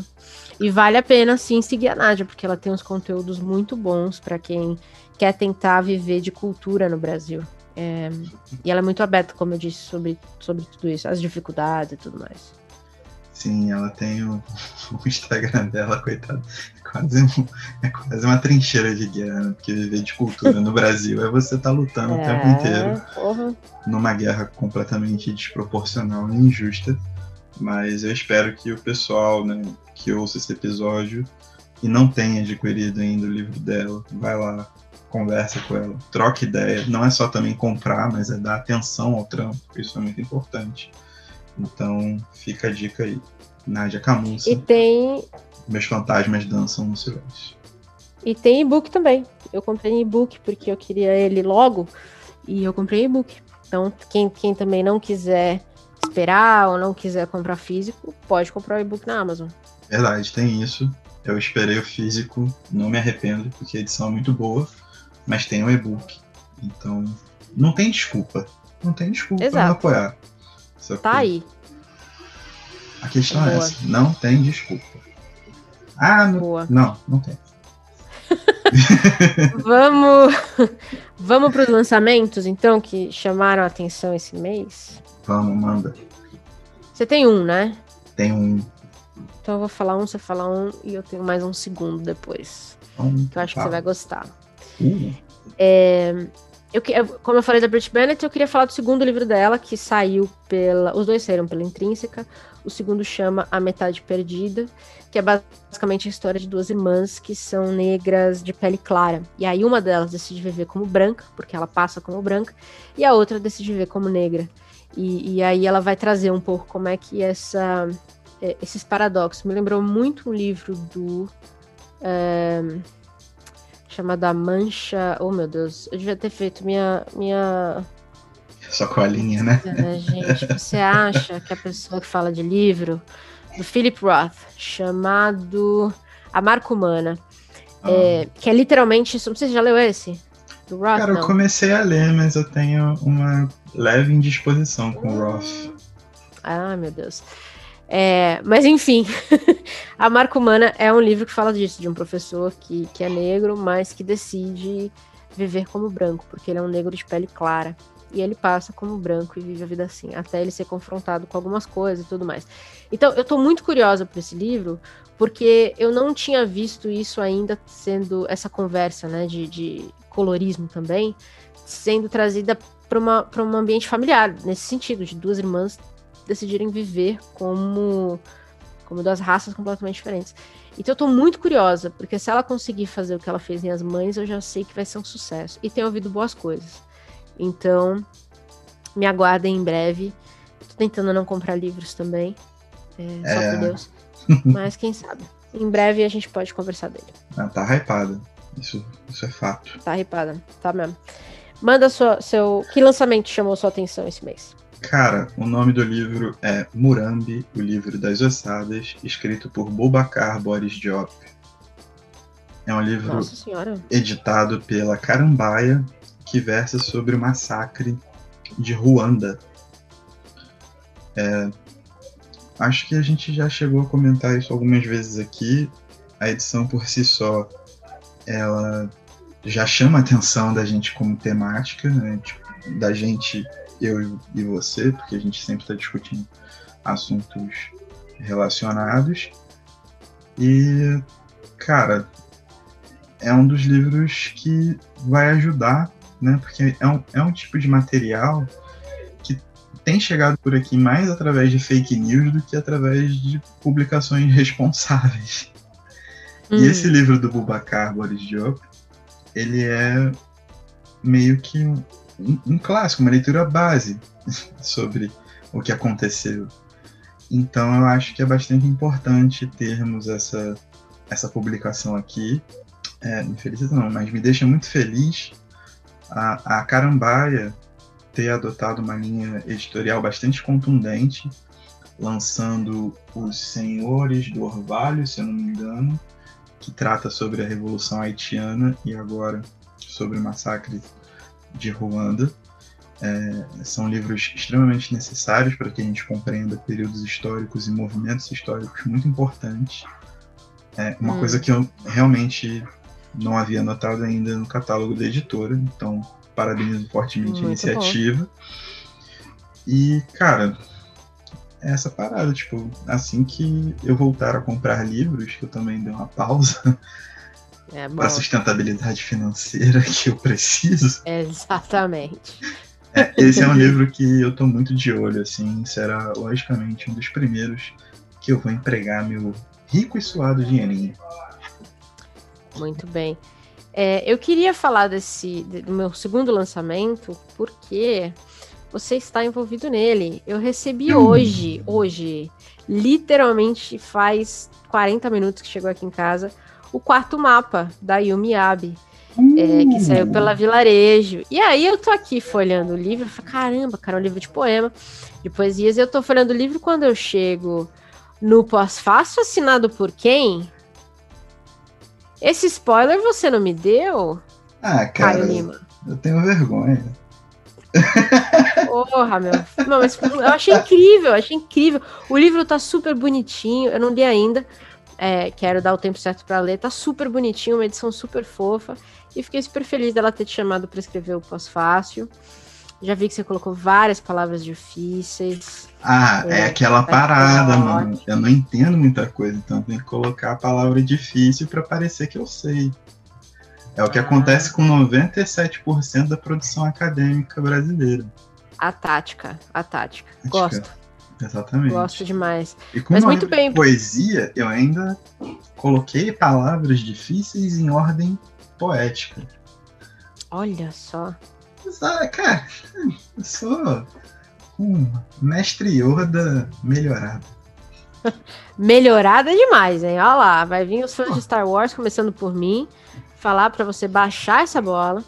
E vale a pena, sim, seguir a Nádia, porque ela tem uns conteúdos muito bons para quem quer tentar viver de cultura no Brasil. É, e ela é muito aberta, como eu disse, sobre, sobre tudo isso, as dificuldades e tudo mais. Sim, ela tem o, o Instagram dela, coitada. É quase, um, é quase uma trincheira de guerra, né? porque viver de cultura no Brasil é você estar tá lutando é, o tempo inteiro porra. numa guerra completamente desproporcional e injusta. Mas eu espero que o pessoal né, que ouça esse episódio e não tenha adquirido ainda o livro dela, vai lá, conversa com ela, troca ideia. Não é só também comprar, mas é dar atenção ao trampo, isso é muito importante. Então fica a dica aí. Nádia Camussa. E tem. Meus fantasmas dançam no silêncio. E tem e-book também. Eu comprei e-book porque eu queria ele logo. E eu comprei e-book. Então, quem, quem também não quiser esperar ou não quiser comprar físico, pode comprar o e-book na Amazon. Verdade, tem isso. Eu esperei o físico, não me arrependo, porque a edição é muito boa, mas tem o e-book. Então, não tem desculpa. Não tem desculpa Exato. não apoiar. Só tá aí. A questão é, é essa, não tem desculpa. Ah, não, Boa. não, não tem. vamos vamos para os lançamentos, então, que chamaram a atenção esse mês? Vamos, manda. Você tem um, né? Tem um. Então eu vou falar um, você fala um e eu tenho mais um segundo depois. Um, que eu acho tá. que você vai gostar. Uh, É, eu, como eu falei da Brit Bennett, eu queria falar do segundo livro dela, que saiu pela. Os dois saíram pela Intrínseca. O segundo chama A Metade Perdida, que é basicamente a história de duas irmãs que são negras de pele clara. E aí uma delas decide viver como branca, porque ela passa como branca, e a outra decide viver como negra. E, e aí ela vai trazer um pouco como é que essa, é, esses paradoxos. Me lembrou muito um livro do. é, chamado A Mancha. Oh meu Deus, eu devia ter feito minha. minha só com a linha, né? é, gente, você acha que a pessoa que fala de livro, do Philip Roth, chamado A Marca Humana, é, que é literalmente. Não sei se você já leu esse? Do Roth? Cara, eu não. comecei a ler, mas eu tenho uma leve indisposição com o Roth. Ah, meu Deus. É, mas enfim, A Marca Humana é um livro que fala disso, de um professor que, que é negro, mas que decide viver como branco, porque ele é um negro de pele clara. E ele passa como branco e vive a vida assim, até ele ser confrontado com algumas coisas e tudo mais. Então, eu tô muito curiosa por esse livro, porque eu não tinha visto isso ainda sendo essa conversa, né, de, de colorismo também, sendo trazida para um ambiente familiar, nesse sentido, de duas irmãs decidirem viver como, como duas raças completamente diferentes. Então eu tô muito curiosa, porque se ela conseguir fazer o que ela fez em As Mães, eu já sei que vai ser um sucesso. E tenho ouvido boas coisas. Então, me aguardem em breve. Tô tentando não comprar livros também. É, só É. por Deus. Mas quem sabe. Em breve a gente pode conversar dele. Ah, tá hypada. Isso, isso é fato. Tá ripada, tá mesmo. Manda sua, seu. Que lançamento chamou sua atenção esse mês? Cara, o nome do livro é Murambi, o livro das ossadas, escrito por Boubacar Boris Diop. É um livro editado pela Carambaia, que versa sobre o massacre de Ruanda. É, acho que a gente já chegou a comentar isso algumas vezes aqui. A edição por si só, ela já chama a atenção da gente como temática, né? Tipo, da gente, eu e você, porque a gente sempre está discutindo assuntos relacionados. E, cara, é um dos livros que vai ajudar, né? Porque é um, é um tipo de material que tem chegado por aqui mais através de fake news do que através de publicações responsáveis. E Hum, esse livro do Bubacar Boris Diop, ele é meio que um, um- clássico, uma leitura base sobre o que aconteceu. Então eu acho que é bastante importante termos essa, essa publicação aqui. É, me felicita não, mas me deixa muito feliz a, a Carambaia ter adotado uma linha editorial bastante contundente, lançando Os Senhores do Orvalho, se eu não me engano, que trata sobre a Revolução Haitiana e agora sobre o massacre de Ruanda. É, são livros extremamente necessários para que a gente compreenda períodos históricos e movimentos históricos muito importantes. É uma Hum. coisa que eu realmente não havia notado ainda no catálogo da editora, então parabenizo fortemente a Muito iniciativa. E, cara, é essa parada, tipo, assim que eu voltar a comprar livros, que eu também dei uma pausa É para a sustentabilidade financeira que eu preciso, Exatamente. é, esse é um livro que eu tô muito de olho, assim, será logicamente um dos primeiros que eu vou empregar meu rico e suado dinheirinho. Muito bem. É, eu queria falar desse de- do meu segundo lançamento porque você está envolvido nele. Eu recebi Hum. hoje, hoje, literalmente faz 40 minutos que chegou aqui em casa, o quarto mapa da Yumi Abe, é, que saiu pela Vilarejo. E aí eu tô aqui folhando o livro, eu falo, caramba, cara, é um livro de poema, de poesias, e eu tô folhando o livro quando eu chego no pós-fácil assinado por quem? Esse spoiler você não me deu? Ah, cara, eu tenho vergonha. Porra, meu. Não, mas eu achei incrível, achei incrível. O livro tá super bonitinho, eu não li ainda. É, quero dar o tempo certo pra ler. Tá super bonitinho, uma edição super fofa. E fiquei super feliz dela ter te chamado pra escrever o pós-fácil. Já vi que você colocou várias palavras difíceis. Ah, é, é aquela parada, mano. Eu não entendo muita coisa, então tem que colocar a palavra difícil para parecer que eu sei. É o que ah. acontece com 97% da produção acadêmica brasileira. A tática, a tática. tática. Gosto. Exatamente. Gosto demais. E com Mas muito bem. poesia, eu ainda coloquei palavras difíceis em ordem poética. Olha só. Ah, cara, eu sou um mestre Yoda melhorado. melhorada demais, hein? Olha lá, vai vir os fãs oh. de Star Wars, começando por mim, falar para você baixar essa bola.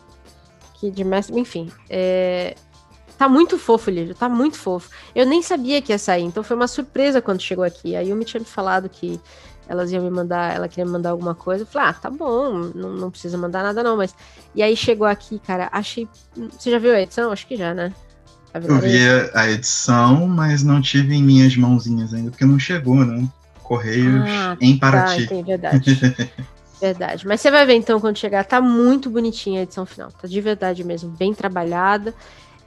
Que de mestre. Enfim, é, Tá muito fofo o livro, tá muito fofo. Eu nem sabia que ia sair, então foi uma surpresa quando chegou aqui. Aí eu me tinha me falado que elas iam me mandar, ela queria me mandar alguma coisa. Eu falei, ah, tá bom, não, não precisa mandar nada não, mas... E aí chegou aqui, cara, achei... Você já viu a edição? Acho que já, né? Eu vi a edição, mas não tive em minhas mãozinhas ainda, porque não chegou, né? Correios ah, em Paraty. Tá, verdade. verdade. Mas você vai ver então quando chegar, tá muito bonitinha a edição final. Tá de verdade mesmo, bem trabalhada.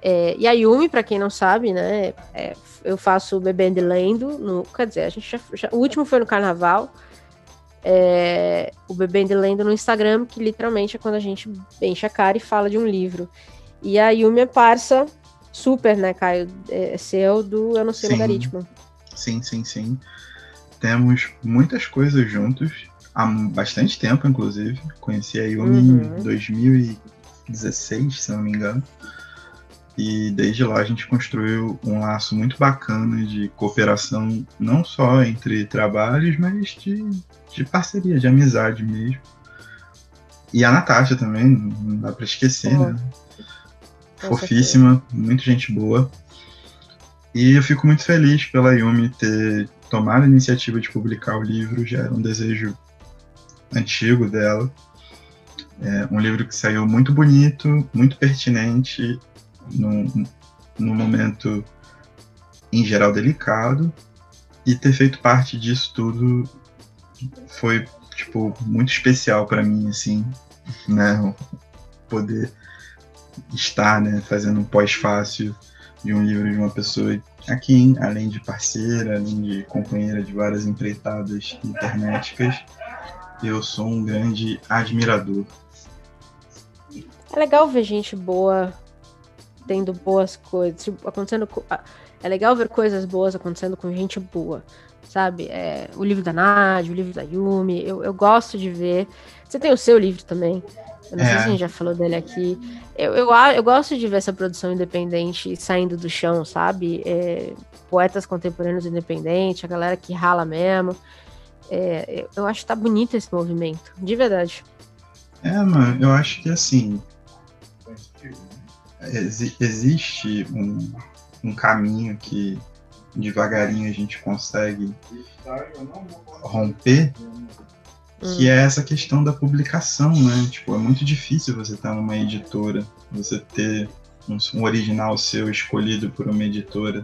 É, e a Yumi, para quem não sabe, né, é, eu faço o Bebendo Lendo, no, quer dizer, a gente já, já, o último foi no Carnaval, é, o Bebendo Lendo no Instagram, que literalmente é quando a gente enche a cara e fala de um livro. E a Yumi é parça super, né, Caio, é, seu do Eu Não Sei sim, Logaritmo. Sim, sim, sim. Temos muitas coisas juntos, há bastante tempo, inclusive. Conheci a Yumi uhum. em 2016, se não me engano. E desde lá a gente construiu um laço muito bacana de cooperação, não só entre trabalhos, mas de, de parceria, de amizade mesmo. E a Natasha também, não dá para esquecer, né? Fofíssima, muito gente boa. E eu fico muito feliz pela Yumi ter tomado a iniciativa de publicar o livro, já era um desejo antigo dela. É um livro que saiu muito bonito, muito pertinente num, num momento em geral delicado. E ter feito parte disso tudo foi tipo muito especial para mim assim né? Poder estar né fazendo um pós-fácil de um livro de uma pessoa aqui além de parceira além de companheira de várias empreitadas internéticas eu sou um grande admirador. É legal ver gente boa tendo boas coisas, tipo, acontecendo. É legal ver coisas boas acontecendo com gente boa, sabe? É, o livro da Nádia, o livro da Yumi, eu, eu gosto de ver. Você tem o seu livro também. Eu não é. sei se a gente já falou dele aqui. Eu, eu, eu gosto de ver essa produção independente saindo do chão, sabe? É, poetas contemporâneos independentes, a galera que rala mesmo. É, eu acho que tá bonito esse movimento, de verdade. É, mano, eu acho que assim, existe um, um caminho que devagarinho a gente consegue romper, que hum. é essa questão da publicação, né? Tipo, é muito difícil você estar numa editora, você ter um, um original seu escolhido por uma editora,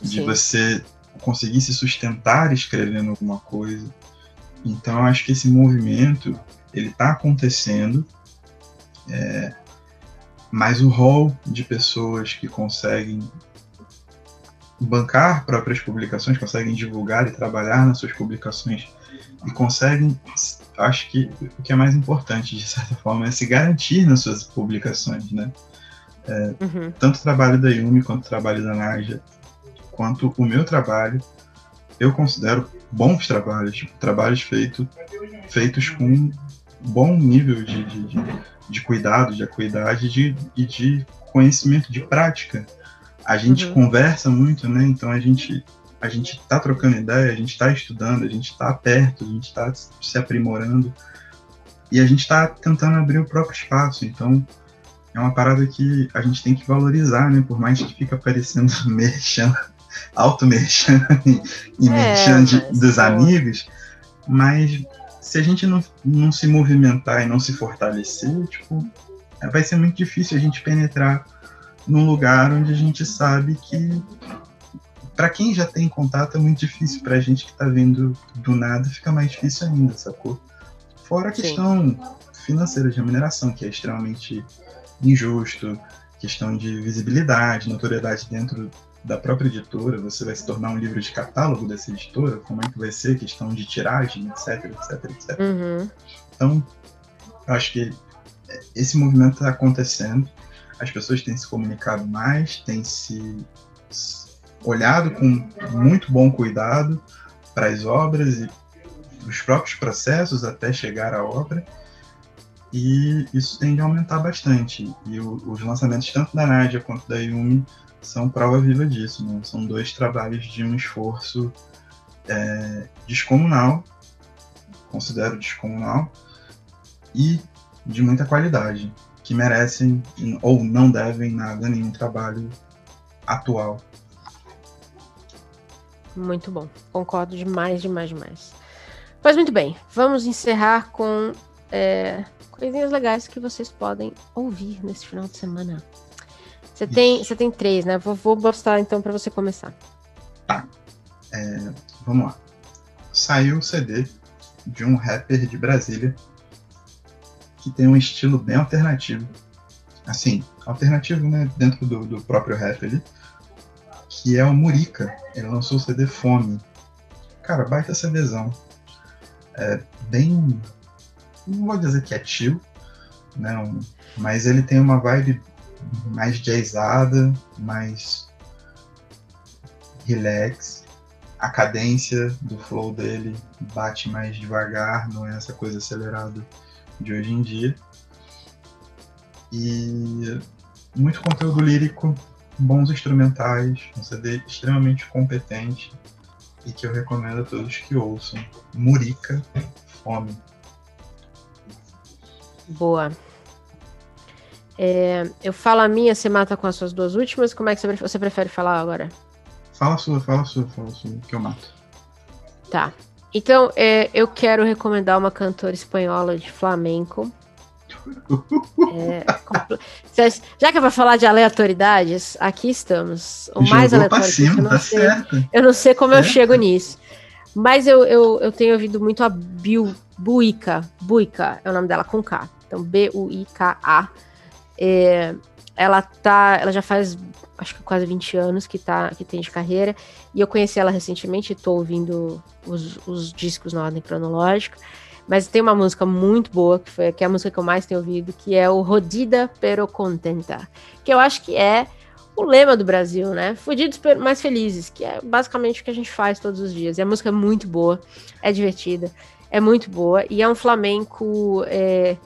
de Sim. você conseguir se sustentar escrevendo alguma coisa. Então, eu acho que esse movimento ele está acontecendo. É, mas o rol de pessoas que conseguem bancar próprias publicações, conseguem divulgar e trabalhar nas suas publicações e conseguem, acho que o que é mais importante de certa forma é se garantir nas suas publicações, né? É, uhum. Tanto o trabalho da Yumi quanto o trabalho da Naja, quanto o meu trabalho, eu considero bons trabalhos, tipo, trabalhos feito, feitos com bom nível de, de, de de cuidado, de acuidade de, e de conhecimento, de prática. A gente uhum. conversa muito, né? Então a gente a gente está trocando ideia, a gente está estudando, a gente está perto, a gente está se aprimorando e a gente está tentando abrir o próprio espaço. Então é uma parada que a gente tem que valorizar, né? Por mais que fica parecendo merchan, auto-merchan e é, merchan de, dos amigos, mas se a gente não, não se movimentar e não se fortalecer, tipo, vai ser muito difícil a gente penetrar num lugar onde a gente sabe que para quem já tem contato é muito difícil, para a gente que está vindo do nada fica mais difícil ainda, sacou? Fora a questão Sim. financeira de remuneração, que é extremamente injusto, questão de visibilidade, notoriedade dentro da própria editora, você vai se tornar um livro de catálogo dessa editora, como é que vai ser, questão de tiragem, etc, etc, etc. Uhum. Então, eu acho que esse movimento está acontecendo, as pessoas têm se comunicado mais, têm se olhado com muito bom cuidado para as obras e os próprios processos até chegar à obra, e isso tende a aumentar bastante. E os lançamentos tanto da Nádia quanto da Yumi são prova viva disso. Né? São dois trabalhos de um esforço é, descomunal, considero descomunal, e de muita qualidade, que merecem ou não devem nada nenhum trabalho atual. Muito bom, concordo demais, demais, demais. Pois muito bem, vamos encerrar com é, coisinhas legais que vocês podem ouvir nesse final de semana. Você tem, você tem três, né? Vou, vou então para você começar. Tá. É, vamos lá. Saiu o CD de um rapper de Brasília que tem um estilo bem alternativo. Assim, alternativo, né? Dentro do, do próprio rap ali. Que é o Murica. Ele lançou o CD Fome. Cara, baita CDzão. É bem. Não vou dizer que é chill, né? Mas ele tem uma vibe mais jazzada, mais relax. A cadência do flow dele bate mais devagar, não é essa coisa acelerada de hoje em dia. E muito conteúdo lírico, bons instrumentais, um CD extremamente competente e que eu recomendo a todos que ouçam. Murica Fome. Boa. É, eu falo a minha, você mata com as suas duas últimas. Como é que você prefere falar agora? Fala a sua, fala a sua, fala a sua, que eu mato. Tá. Então, é, eu quero recomendar uma cantora espanhola de flamenco. É, já que é pra falar de aleatoriedades, aqui estamos. O mais aleatório. Cima, eu, não tá sei, eu não sei como certo. eu chego nisso. Mas eu, eu, eu tenho ouvido muito a Bill Buica. Buica é o nome dela com K. Então, B-U-I-K-A. É, ela tá. Ela já faz acho que quase 20 anos que, tá, que tem de carreira. E eu conheci ela recentemente, estou ouvindo os, os, discos na ordem cronológica. Mas tem uma música muito boa, que, foi, que é a música que eu mais tenho ouvido, que é o Rodida Pero Contenta. Que eu acho que é o lema do Brasil, né? Fudidos mais felizes, que é basicamente o que a gente faz todos os dias. E a música é muito boa, é divertida, é muito boa. E é um flamenco é,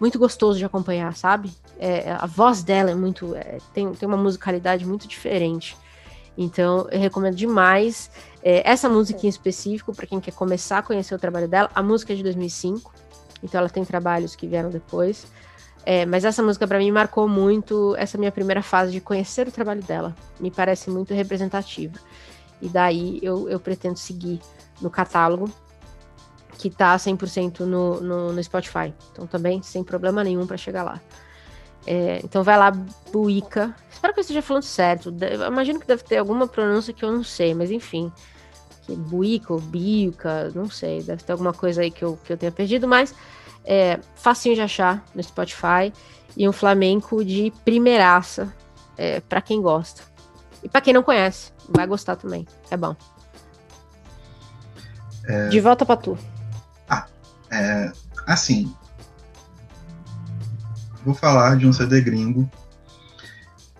muito gostoso de acompanhar, sabe? É, a voz dela é muito. É, tem, tem uma musicalidade muito diferente. Então, eu recomendo demais é, essa música em específico, para quem quer começar a conhecer o trabalho dela. A música é de 2005, então ela tem trabalhos que vieram depois. É, mas essa música, para mim, marcou muito essa minha primeira fase de conhecer o trabalho dela. Me parece muito representativa. E daí eu, eu pretendo seguir no catálogo, que tá 100% no, no, no Spotify. Então, também sem problema nenhum para chegar lá. É, então vai lá, Buica. Espero que eu esteja falando certo. Eu imagino que deve ter alguma pronúncia que eu não sei, mas enfim. Que Buica ou Biuca, não sei. Deve ter alguma coisa aí que eu, que eu tenha perdido, mas é facinho de achar no Spotify. E um flamenco de primeiraça é, para quem gosta. E para quem não conhece, vai gostar também. É bom. É... De volta para tu. Ah, é, assim, vou falar de um CD gringo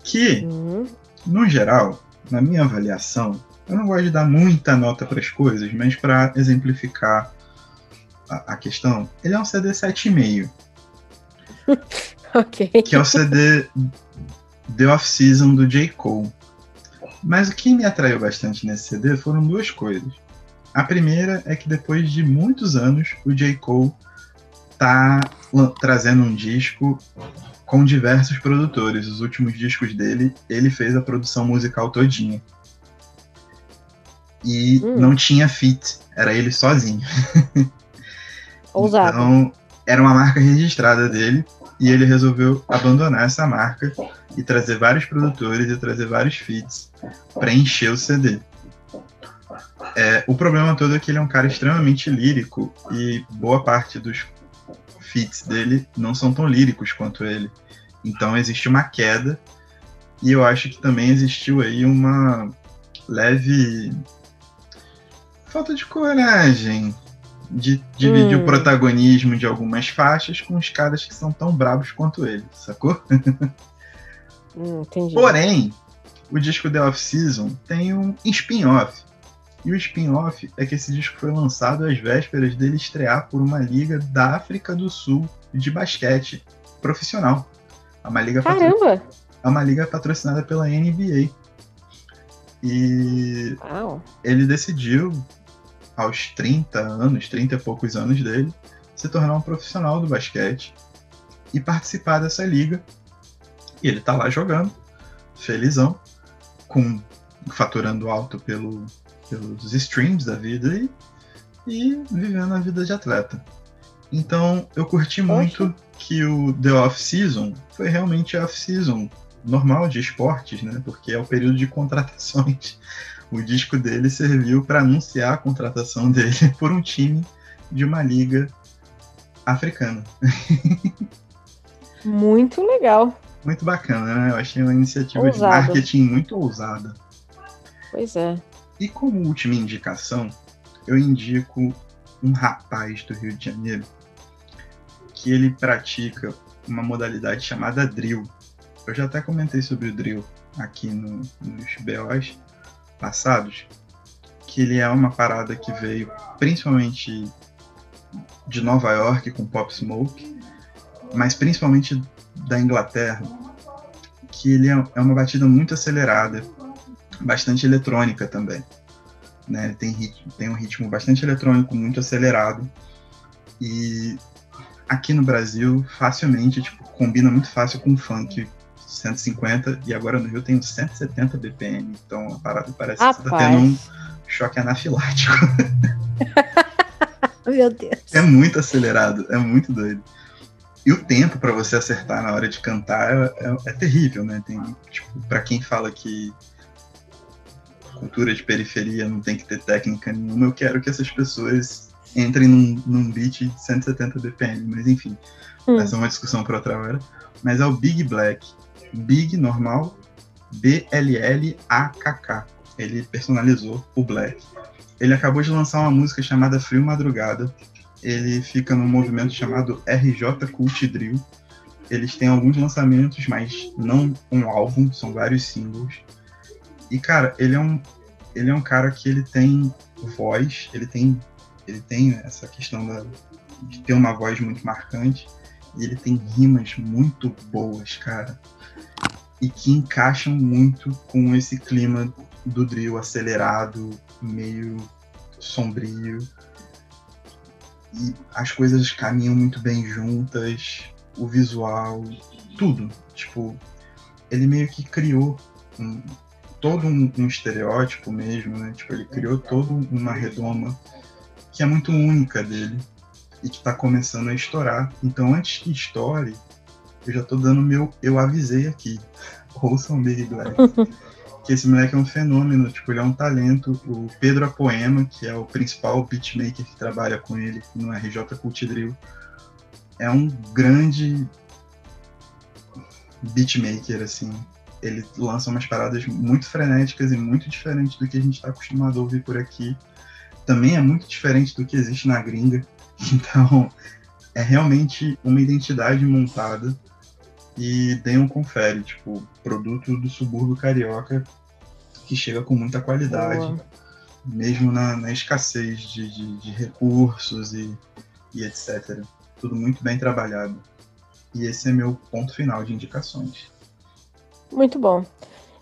que, Uhum. no geral, na minha avaliação, eu não gosto de dar muita nota para as coisas, mas para exemplificar a, a questão, ele é um CD 7,5, Ok. que é o CD The Off-Season do J. Cole. Mas o que me atraiu bastante nesse CD foram duas coisas. A primeira é que depois de muitos anos, o J. Cole tá trazendo um disco com diversos produtores. Os últimos discos dele, ele fez a produção musical todinha. E Hum. não tinha feat, era ele sozinho. Ousado. Então, era uma marca registrada dele e ele resolveu abandonar essa marca e trazer vários produtores e trazer vários feats para encher o CD. É, o problema todo é que ele é um cara extremamente lírico e boa parte dos feats dele não são tão líricos quanto ele. Então existe uma queda E eu acho que também existiu aí uma leve falta de coragem de dividir hum. o protagonismo de algumas faixas com os caras que são tão bravos quanto ele, sacou? Hum, Porém, o disco The Off Season tem um spin-off. E o spin-off é que esse disco foi lançado às vésperas dele estrear por uma liga da África do Sul de basquete profissional. É uma liga, Caramba! É uma liga patrocinada pela NBA. E Uau. ele decidiu, aos 30 anos, 30 e poucos anos dele, se tornar um profissional do basquete e participar dessa liga. E ele tá lá jogando, felizão, com faturando alto pelo, pelos streams da vida e, e vivendo a vida de atleta. Então eu curti muito que o The Off Season foi realmente off season normal de esportes, né? Porque é o período de contratações. O disco dele serviu para anunciar a contratação dele por um time de uma liga africana. Muito legal. Muito bacana, né? Eu achei uma iniciativa de marketing muito ousada. Pois é. E como última indicação, eu indico um rapaz do Rio de Janeiro que ele pratica uma modalidade chamada drill. Eu já até comentei sobre o drill aqui no, nos BOs passados, que ele é uma parada que veio principalmente de Nova York com Pop Smoke, mas principalmente da Inglaterra, que ele é, é uma batida muito acelerada, bastante eletrônica também. Né? Tem, ritmo, tem um ritmo bastante eletrônico, muito acelerado. E aqui no Brasil, facilmente, tipo, combina muito fácil com funk 150 e agora no Rio tem 170 BPM. Então a parada parece Rapaz. que você tá tendo um choque anafilático. Meu Deus. É muito acelerado, é muito doido. E o tempo para você acertar na hora de cantar é, é, é terrível, né? Tem, tipo, para quem fala que cultura de periferia não tem que ter técnica nenhuma, eu quero que essas pessoas entrem num, num beat de 170 BPM, mas enfim, hum. essa é uma discussão para outra hora. Mas é o Big Black. Big normal, B-L-L-A-K-K. Ele personalizou o Black. Ele acabou de lançar uma música chamada Frio Madrugada, ele fica num movimento chamado RJ Cult Drill. Eles têm alguns lançamentos, mas não um álbum, são vários singles. E cara, ele é um ele é um cara que ele tem voz, ele tem ele tem essa questão da, de ter uma voz muito marcante e ele tem rimas muito boas, cara. E que encaixam muito com esse clima do drill acelerado, meio sombrio e as coisas caminham muito bem juntas, o visual, tudo. Tipo, ele meio que criou um, todo um, um, estereótipo mesmo, né? Tipo, ele criou toda uma redoma que é muito única dele e que tá começando a estourar. Então, antes que estoure, eu já tô dando meu eu avisei aqui. Ouçam Big Black. que esse moleque é um fenômeno, tipo, ele é um talento. O Pedro Apoema, que é o principal beatmaker que trabalha com ele no RJ Cult Drill, é um grande beatmaker, assim. Ele lança umas paradas muito frenéticas e muito diferentes do que a gente está acostumado a ouvir por aqui. Também é muito diferente do que existe na gringa. Então, é realmente uma identidade montada e deem um confere, tipo, produto do subúrbio carioca que chega com muita qualidade, Boa. mesmo na, na escassez de, de, de recursos e, e etc. Tudo muito bem trabalhado. E esse é meu ponto final de indicações. Muito bom.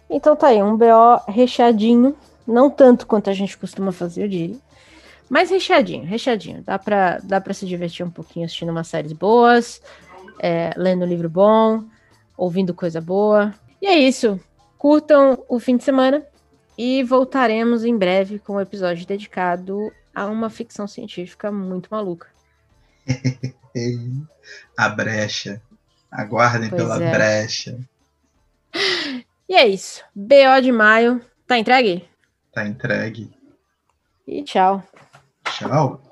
Então tá aí, um BO recheadinho, não tanto quanto a gente costuma fazer, eu diria. Mas recheadinho, recheadinho. Dá pra, dá pra se divertir um pouquinho assistindo umas séries boas, é, lendo um livro bom, ouvindo coisa boa. E é isso. Curtam o fim de semana e voltaremos em breve com um episódio dedicado a uma ficção científica muito maluca. a brecha. Aguardem pois pela é. brecha. E é isso. BO de maio. Tá entregue? Tá entregue. E tchau. Tchau.